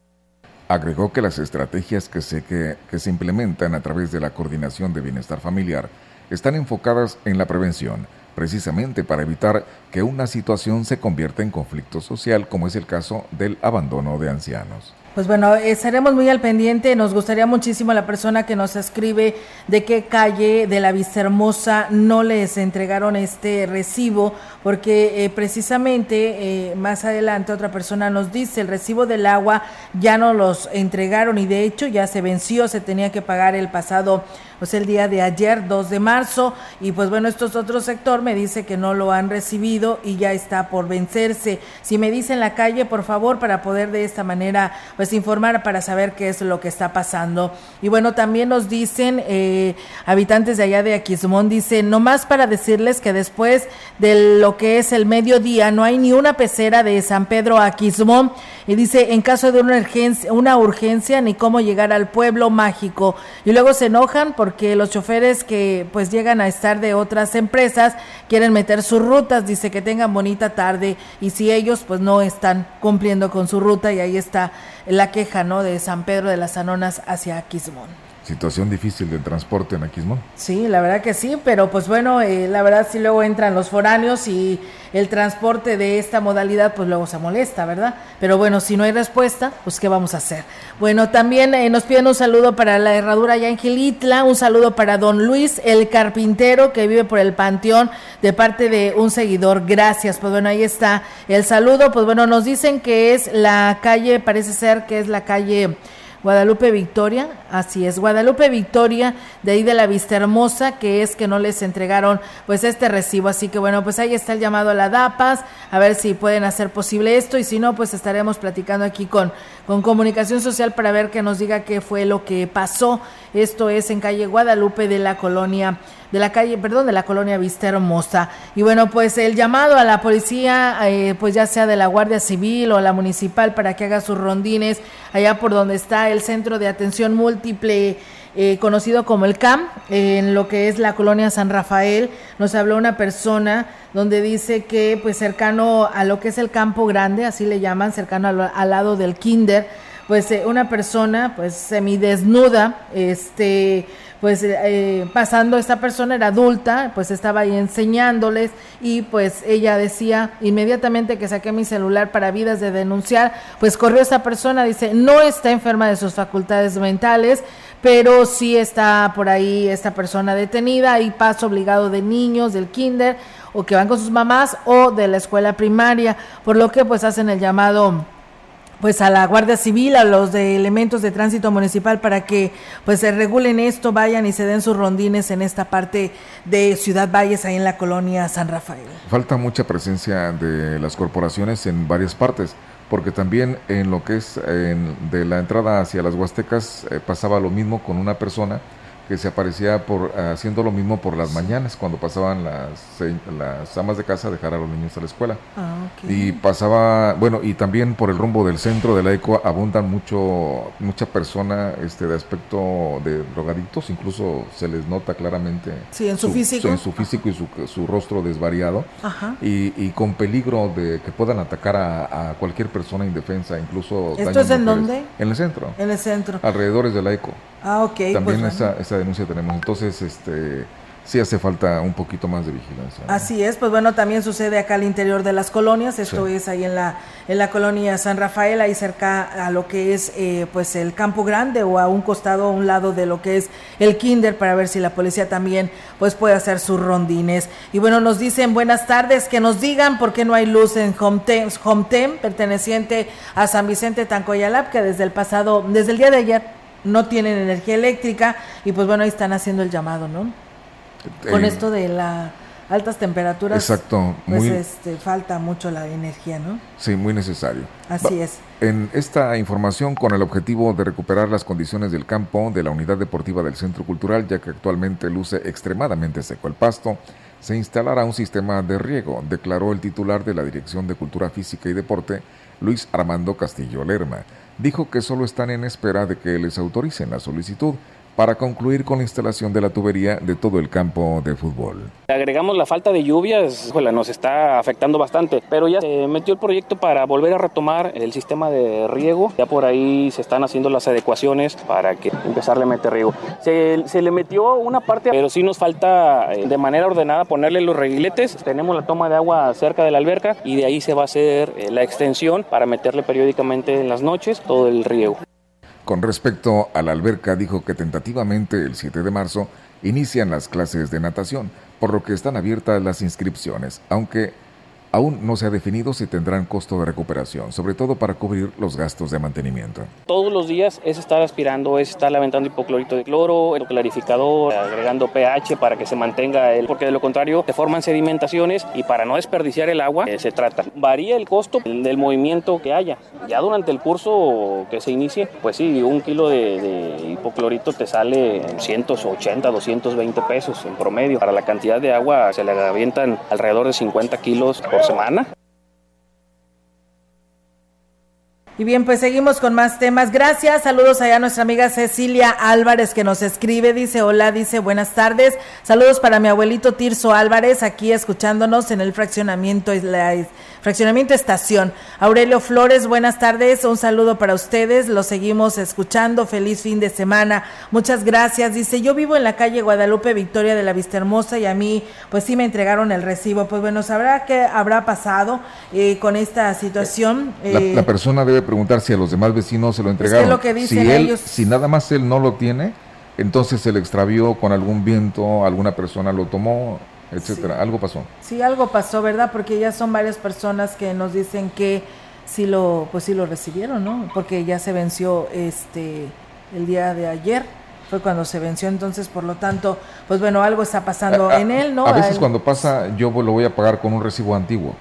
Agregó que las estrategias que se, que, se implementan a través de la coordinación de bienestar familiar están enfocadas en la prevención, precisamente para evitar que una situación se convierta en conflicto social, como es el caso del abandono de ancianos. Pues bueno, estaremos muy al pendiente. Nos gustaría muchísimo la persona que nos escribe de qué calle de la Vista Hermosa no les entregaron este recibo, porque eh, precisamente eh, más adelante otra persona nos dice el recibo del agua ya no los entregaron y de hecho ya se venció, se tenía que pagar el pasado pues el día de ayer, 2 de marzo, y pues bueno, estos otro sector me dice que no lo han recibido y ya está por vencerse. Si me dicen la calle, por favor, para poder de esta manera pues informar para saber qué es lo que está pasando. Y bueno, también nos dicen eh, habitantes de allá de Aquismón, dicen, más para decirles que después de lo que es el mediodía no hay ni una pecera de San Pedro a Aquismón y dice, en caso de una urgencia, una urgencia ni cómo llegar al pueblo mágico. Y luego se enojan por porque los choferes que pues llegan a estar de otras empresas quieren meter sus rutas, dice que tengan bonita tarde y si ellos pues no están cumpliendo con su ruta y ahí está la queja, ¿no? de San Pedro de las Anonas hacia Quismón. Situación difícil del transporte en Aquismón. Sí, la verdad que sí, pero pues bueno, eh, la verdad sí luego entran los foráneos y el transporte de esta modalidad pues luego se molesta, ¿verdad? Pero bueno, si no hay respuesta, pues ¿qué vamos a hacer? Bueno, también eh, nos piden un saludo para la herradura ya en Gilitla, un saludo para don Luis, el carpintero que vive por el Panteón, de parte de un seguidor. Gracias, pues bueno, ahí está el saludo. Pues bueno, nos dicen que es la calle, parece ser que es la calle... Guadalupe Victoria, así es, Guadalupe Victoria, de ahí de la Vista Hermosa, que es que no les entregaron pues este recibo, así que bueno, pues ahí está el llamado a la DAPAS, a ver si pueden hacer posible esto y si no, pues estaremos platicando aquí con, con Comunicación Social para ver que nos diga qué fue lo que pasó. Esto es en calle Guadalupe de la colonia de la calle, perdón, de la colonia Vista Hermosa. Y bueno, pues el llamado a la policía, eh, pues ya sea de la Guardia Civil o la municipal para que haga sus rondines allá por donde está el centro de atención múltiple. Eh, conocido como el CAM, en lo que es la colonia San Rafael, nos habló una persona donde dice que pues cercano a lo que es el campo grande, así le llaman, cercano al, lado del kinder, pues eh, una persona pues semidesnuda, este pues eh, pasando esta persona era adulta, pues estaba ahí enseñándoles y pues ella decía inmediatamente que saqué mi celular para vidas de denunciar, pues corrió esta persona, dice, no está enferma de sus facultades mentales, pero sí está por ahí esta persona detenida y paso obligado de niños del kinder o que van con sus mamás o de la escuela primaria, por lo que pues hacen el llamado pues a la Guardia Civil, a los de elementos de tránsito municipal para que pues se regulen esto, vayan y se den sus rondines en esta parte de Ciudad Valles, ahí en la colonia San Rafael. Falta mucha presencia de las corporaciones en varias partes, porque también en lo que es de la entrada hacia las Huastecas eh, pasaba lo mismo con una persona que se aparecía por haciendo lo mismo por las mañanas cuando pasaban las las amas de casa a dejar a los niños a la escuela Ah, y pasaba bueno y también por el rumbo del centro de la eco abundan mucho mucha persona este de aspecto de drogaditos incluso se les nota claramente Sí, en su físico. en su físico y su, su rostro desvariado Ajá. y, y con peligro de que puedan atacar a, a cualquier persona indefensa incluso ¿Esto es en dónde? en el centro En el centro. alrededores de la eco Ah, ok. pues también bueno. esa, esa denuncia tenemos. Entonces, este sí hace falta un poquito más de vigilancia. ¿no? Así es, pues bueno, también sucede acá al interior de las colonias, esto Sí. es ahí en la, en la colonia San Rafael, ahí cerca a lo que es eh, pues el Campo Grande o a un costado, a un lado de lo que es el Kinder, para ver si la policía también pues puede hacer sus rondines. Y bueno, nos dicen buenas tardes, que nos digan por qué no hay luz en Homtem, Homtem perteneciente a San Vicente Tancoyalap, que desde el pasado, desde el día de ayer no tienen energía eléctrica y pues bueno, ahí están haciendo el llamado, ¿no? Con Eh, esto de las altas temperaturas, Exacto, pues muy- este, falta mucho la energía, ¿no? Sí, muy necesario. Así Va- es. En esta información, con el objetivo de recuperar las condiciones del campo de la unidad deportiva del Centro Cultural, ya que actualmente luce extremadamente seco el pasto, se instalará un sistema de riego, declaró el titular de la Dirección de Cultura Física y Deporte, Luis Armando Castillo Lerma. Dijo que solo están en espera de que les autoricen la solicitud para concluir con la instalación de la tubería de todo el campo de fútbol. Agregamos la falta de lluvias, híjole, nos está afectando bastante, pero ya se metió el proyecto para volver a retomar el sistema de riego. Ya por ahí se están haciendo las adecuaciones para que empezarle a meter riego. Se, se le metió una parte, pero sí nos falta eh, de manera ordenada ponerle los reguiletes. Tenemos la toma de agua cerca de la alberca y de ahí se va a hacer eh, la extensión para meterle periódicamente en las noches todo el riego. Con respecto a la alberca, dijo que tentativamente el 7 de marzo inician las clases de natación, por lo que están abiertas las inscripciones, aunque aún no se ha definido si tendrán costo de recuperación, sobre todo para cubrir los gastos de mantenimiento. Todos los días es estar aspirando, es estar aventando hipoclorito de cloro, el clarificador, agregando pH para que se mantenga el, porque de lo contrario se forman sedimentaciones y para no desperdiciar el agua eh, se trata. Varía el costo del, movimiento que haya. Ya durante el curso que se inicie, pues sí, un kilo de, hipoclorito te sale en 180, 220 pesos en promedio. Para la cantidad de agua se le avientan alrededor de 50 kilos semana. Y bien, pues seguimos con más temas. Gracias. Saludos allá a nuestra amiga Cecilia Álvarez que nos escribe. Dice, hola, dice, buenas tardes. Saludos para mi abuelito Tirso Álvarez, aquí escuchándonos en el fraccionamiento, la fraccionamiento estación. Aurelio Flores, buenas tardes. Un saludo para ustedes. Los seguimos escuchando. Feliz fin de semana. Muchas gracias. Dice, yo vivo en la calle Guadalupe Victoria de la Vista Hermosa y a mí, pues sí me entregaron el recibo. Pues bueno, sabrá qué habrá pasado eh, con esta situación. La, Eh, la persona debe preguntar si a los demás vecinos se lo entregaron. lo que dicen si él, ellos. si nada más él no lo tiene, entonces se le extravió con algún viento, alguna persona lo tomó, etcétera. Algo pasó. Sí, algo pasó, ¿verdad? Porque ya son varias personas que nos dicen que sí lo, pues sí lo recibieron, ¿no? Porque ya se venció este el día de ayer, fue cuando se venció, entonces por lo tanto, pues bueno, algo está pasando A- en él, ¿no? A veces él- cuando pasa, yo lo voy a pagar con un recibo antiguo.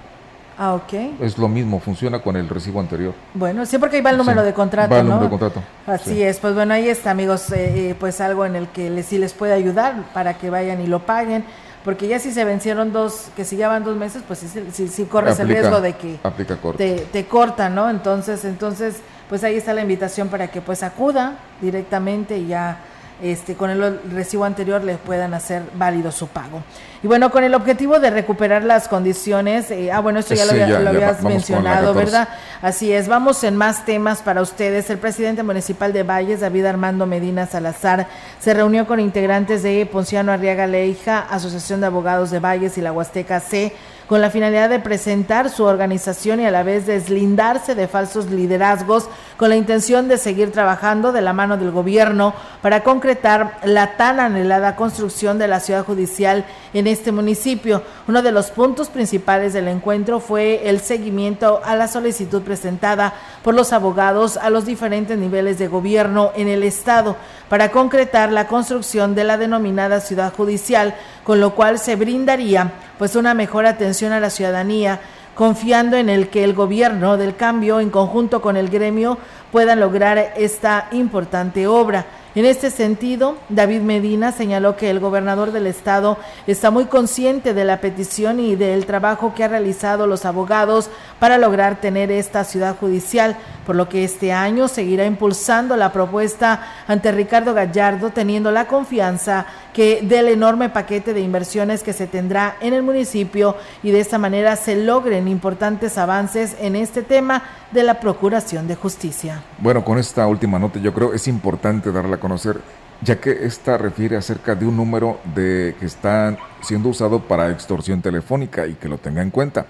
Ah, ok. Es lo mismo, funciona con el recibo anterior. Bueno, sí, porque ahí va el número Sí, de contrato, va el ¿no? número de contrato, Así sí. es, pues bueno, ahí está, amigos, eh, eh, pues algo en el que les, sí les puede ayudar para que vayan y lo paguen, porque ya si se vencieron dos, que si ya van dos meses, pues sí, sí, sí, corres el riesgo de que aplica te, te cortan, ¿no? Entonces, entonces, pues ahí está la invitación para que pues acuda directamente y ya este, con el recibo anterior le puedan hacer válido su pago. Y bueno, con el objetivo de recuperar las condiciones, eh, ah, bueno, esto ya lo, Sí, había- ya- lo ya habías va- mencionado, 14. ¿verdad? Así es, vamos en más temas para ustedes. El presidente municipal de Valles, David Armando Medina Salazar, se reunió con integrantes de Ponciano Arriaga Leija, Asociación de Abogados de Valles y la Huasteca C, con la finalidad de presentar su organización y a la vez deslindarse de falsos liderazgos con la intención de seguir trabajando de la mano del gobierno para concretar la tan anhelada construcción de la ciudad judicial en este municipio. Uno de los puntos principales del encuentro fue el seguimiento a la solicitud presentada por los abogados a los diferentes niveles de gobierno en el estado para concretar la construcción de la denominada ciudad judicial, con lo cual se brindaría pues una mejor atención a la ciudadanía, confiando en el que el gobierno del cambio en conjunto con el gremio puedan lograr esta importante obra. En este sentido, David Medina señaló que el gobernador del estado está muy consciente de la petición y del trabajo que han realizado los abogados para lograr tener esta ciudad judicial, por lo que este año seguirá impulsando la propuesta ante Ricardo Gallardo, teniendo la confianza que del enorme paquete de inversiones que se tendrá en el municipio y de esta manera se logren importantes avances en este tema de la Procuración de Justicia. Bueno, con esta última nota yo creo es importante darla a conocer, ya que esta refiere acerca de un número de que está siendo usado para extorsión telefónica y que lo tenga en cuenta.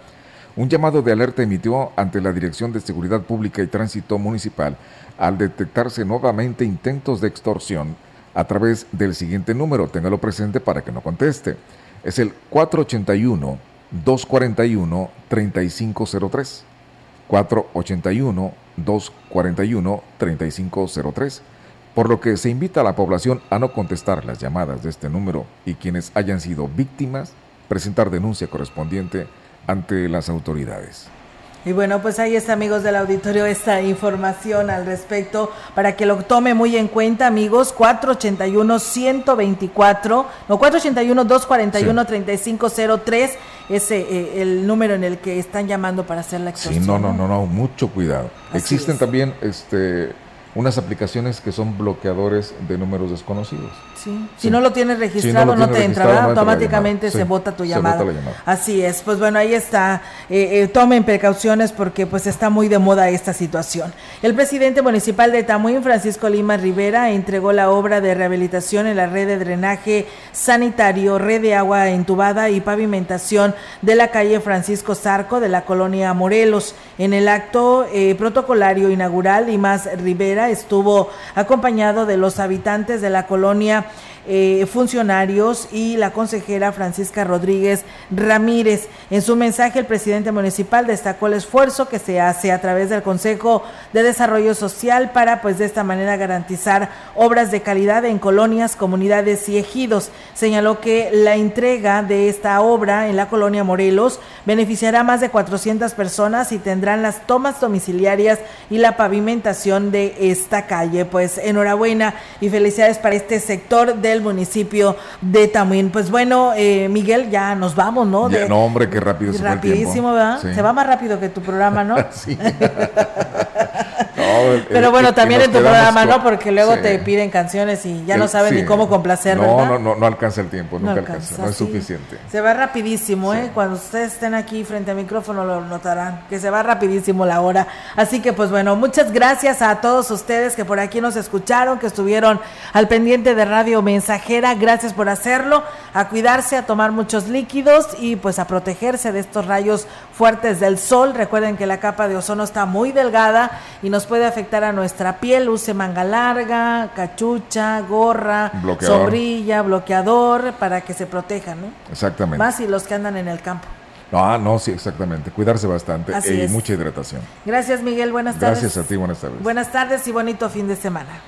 Un llamado de alerta emitió ante la Dirección de Seguridad Pública y Tránsito Municipal al detectarse nuevamente intentos de extorsión a través del siguiente número. Téngalo presente para que no conteste. Es el 481-241-3503. 481-241-3503, por lo que se invita a la población a no contestar las llamadas de este número y quienes hayan sido víctimas presentar denuncia correspondiente ante las autoridades. Y bueno, pues ahí está, amigos del auditorio, esta información al respecto para que lo tome muy en cuenta, amigos. 481-124, no, 481-241-3503, ese eh, el número en el que están llamando para hacer la Sí, extorsión. no, no, no, no, mucho cuidado. Así Existen es. también este, unas aplicaciones que son bloqueadores de números desconocidos. Sí. Sí. Si no lo tienes Si registrado, no no, lo te entra, automáticamente se Sí, bota tu llamada. Así es, pues bueno, ahí está. Eh, eh, tomen precauciones porque pues está muy de moda esta situación. El presidente municipal de Tamuín, Francisco Lima Rivera, entregó la obra de rehabilitación en la red de drenaje sanitario, red de agua entubada y pavimentación de la calle Francisco Zarco de la colonia Morelos. En el acto eh, protocolario inaugural, Limas Rivera estuvo acompañado de los habitantes de la colonia eh, funcionarios y la consejera Francisca Rodríguez Ramírez. En su mensaje, el presidente municipal destacó el esfuerzo que se hace a través del Consejo de Desarrollo Social para, pues, de esta manera garantizar obras de calidad en colonias, comunidades y ejidos. Señaló que la entrega de esta obra en la colonia Morelos beneficiará a más de 400 personas y tendrán las tomas domiciliarias y la pavimentación de esta calle. Pues enhorabuena y felicidades para este sector del municipio de Tamuín. Pues bueno, eh, Miguel, ya nos vamos, ¿no? Ya, De- no, hombre, qué rápido se fue el tiempo. Rapidísimo, ¿verdad? Sí. Se va más rápido que tu programa, ¿no? <laughs> Sí. <laughs> Pero bueno, también en tu programa, ¿no? Porque luego te piden canciones y ya no sabes ni cómo complacer, no, ¿verdad? No, no, no alcanza el tiempo, nunca alcanza, no es suficiente. Se va rapidísimo, ¿eh? Cuando ustedes estén aquí frente al micrófono lo notarán, que se va rapidísimo la hora. Así que pues bueno, muchas gracias a todos ustedes que por aquí nos escucharon, que estuvieron al pendiente de Radio Mensajera, gracias por hacerlo, a cuidarse, a tomar muchos líquidos y pues a protegerse de estos rayos fuertes del sol. Recuerden que la capa de ozono está muy delgada y nos puede afectar a nuestra piel. Use manga larga, cachucha, gorra, sombrilla, bloqueador para que se protejan. ¿no? Exactamente. Más si los que andan en el campo. Ah, no, sí, exactamente. Cuidarse bastante y mucha hidratación. Gracias, Miguel. Buenas tardes. Gracias a ti, buenas tardes. Buenas tardes y bonito fin de semana.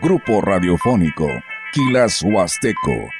Grupo Radiofónico, Quilas Huasteco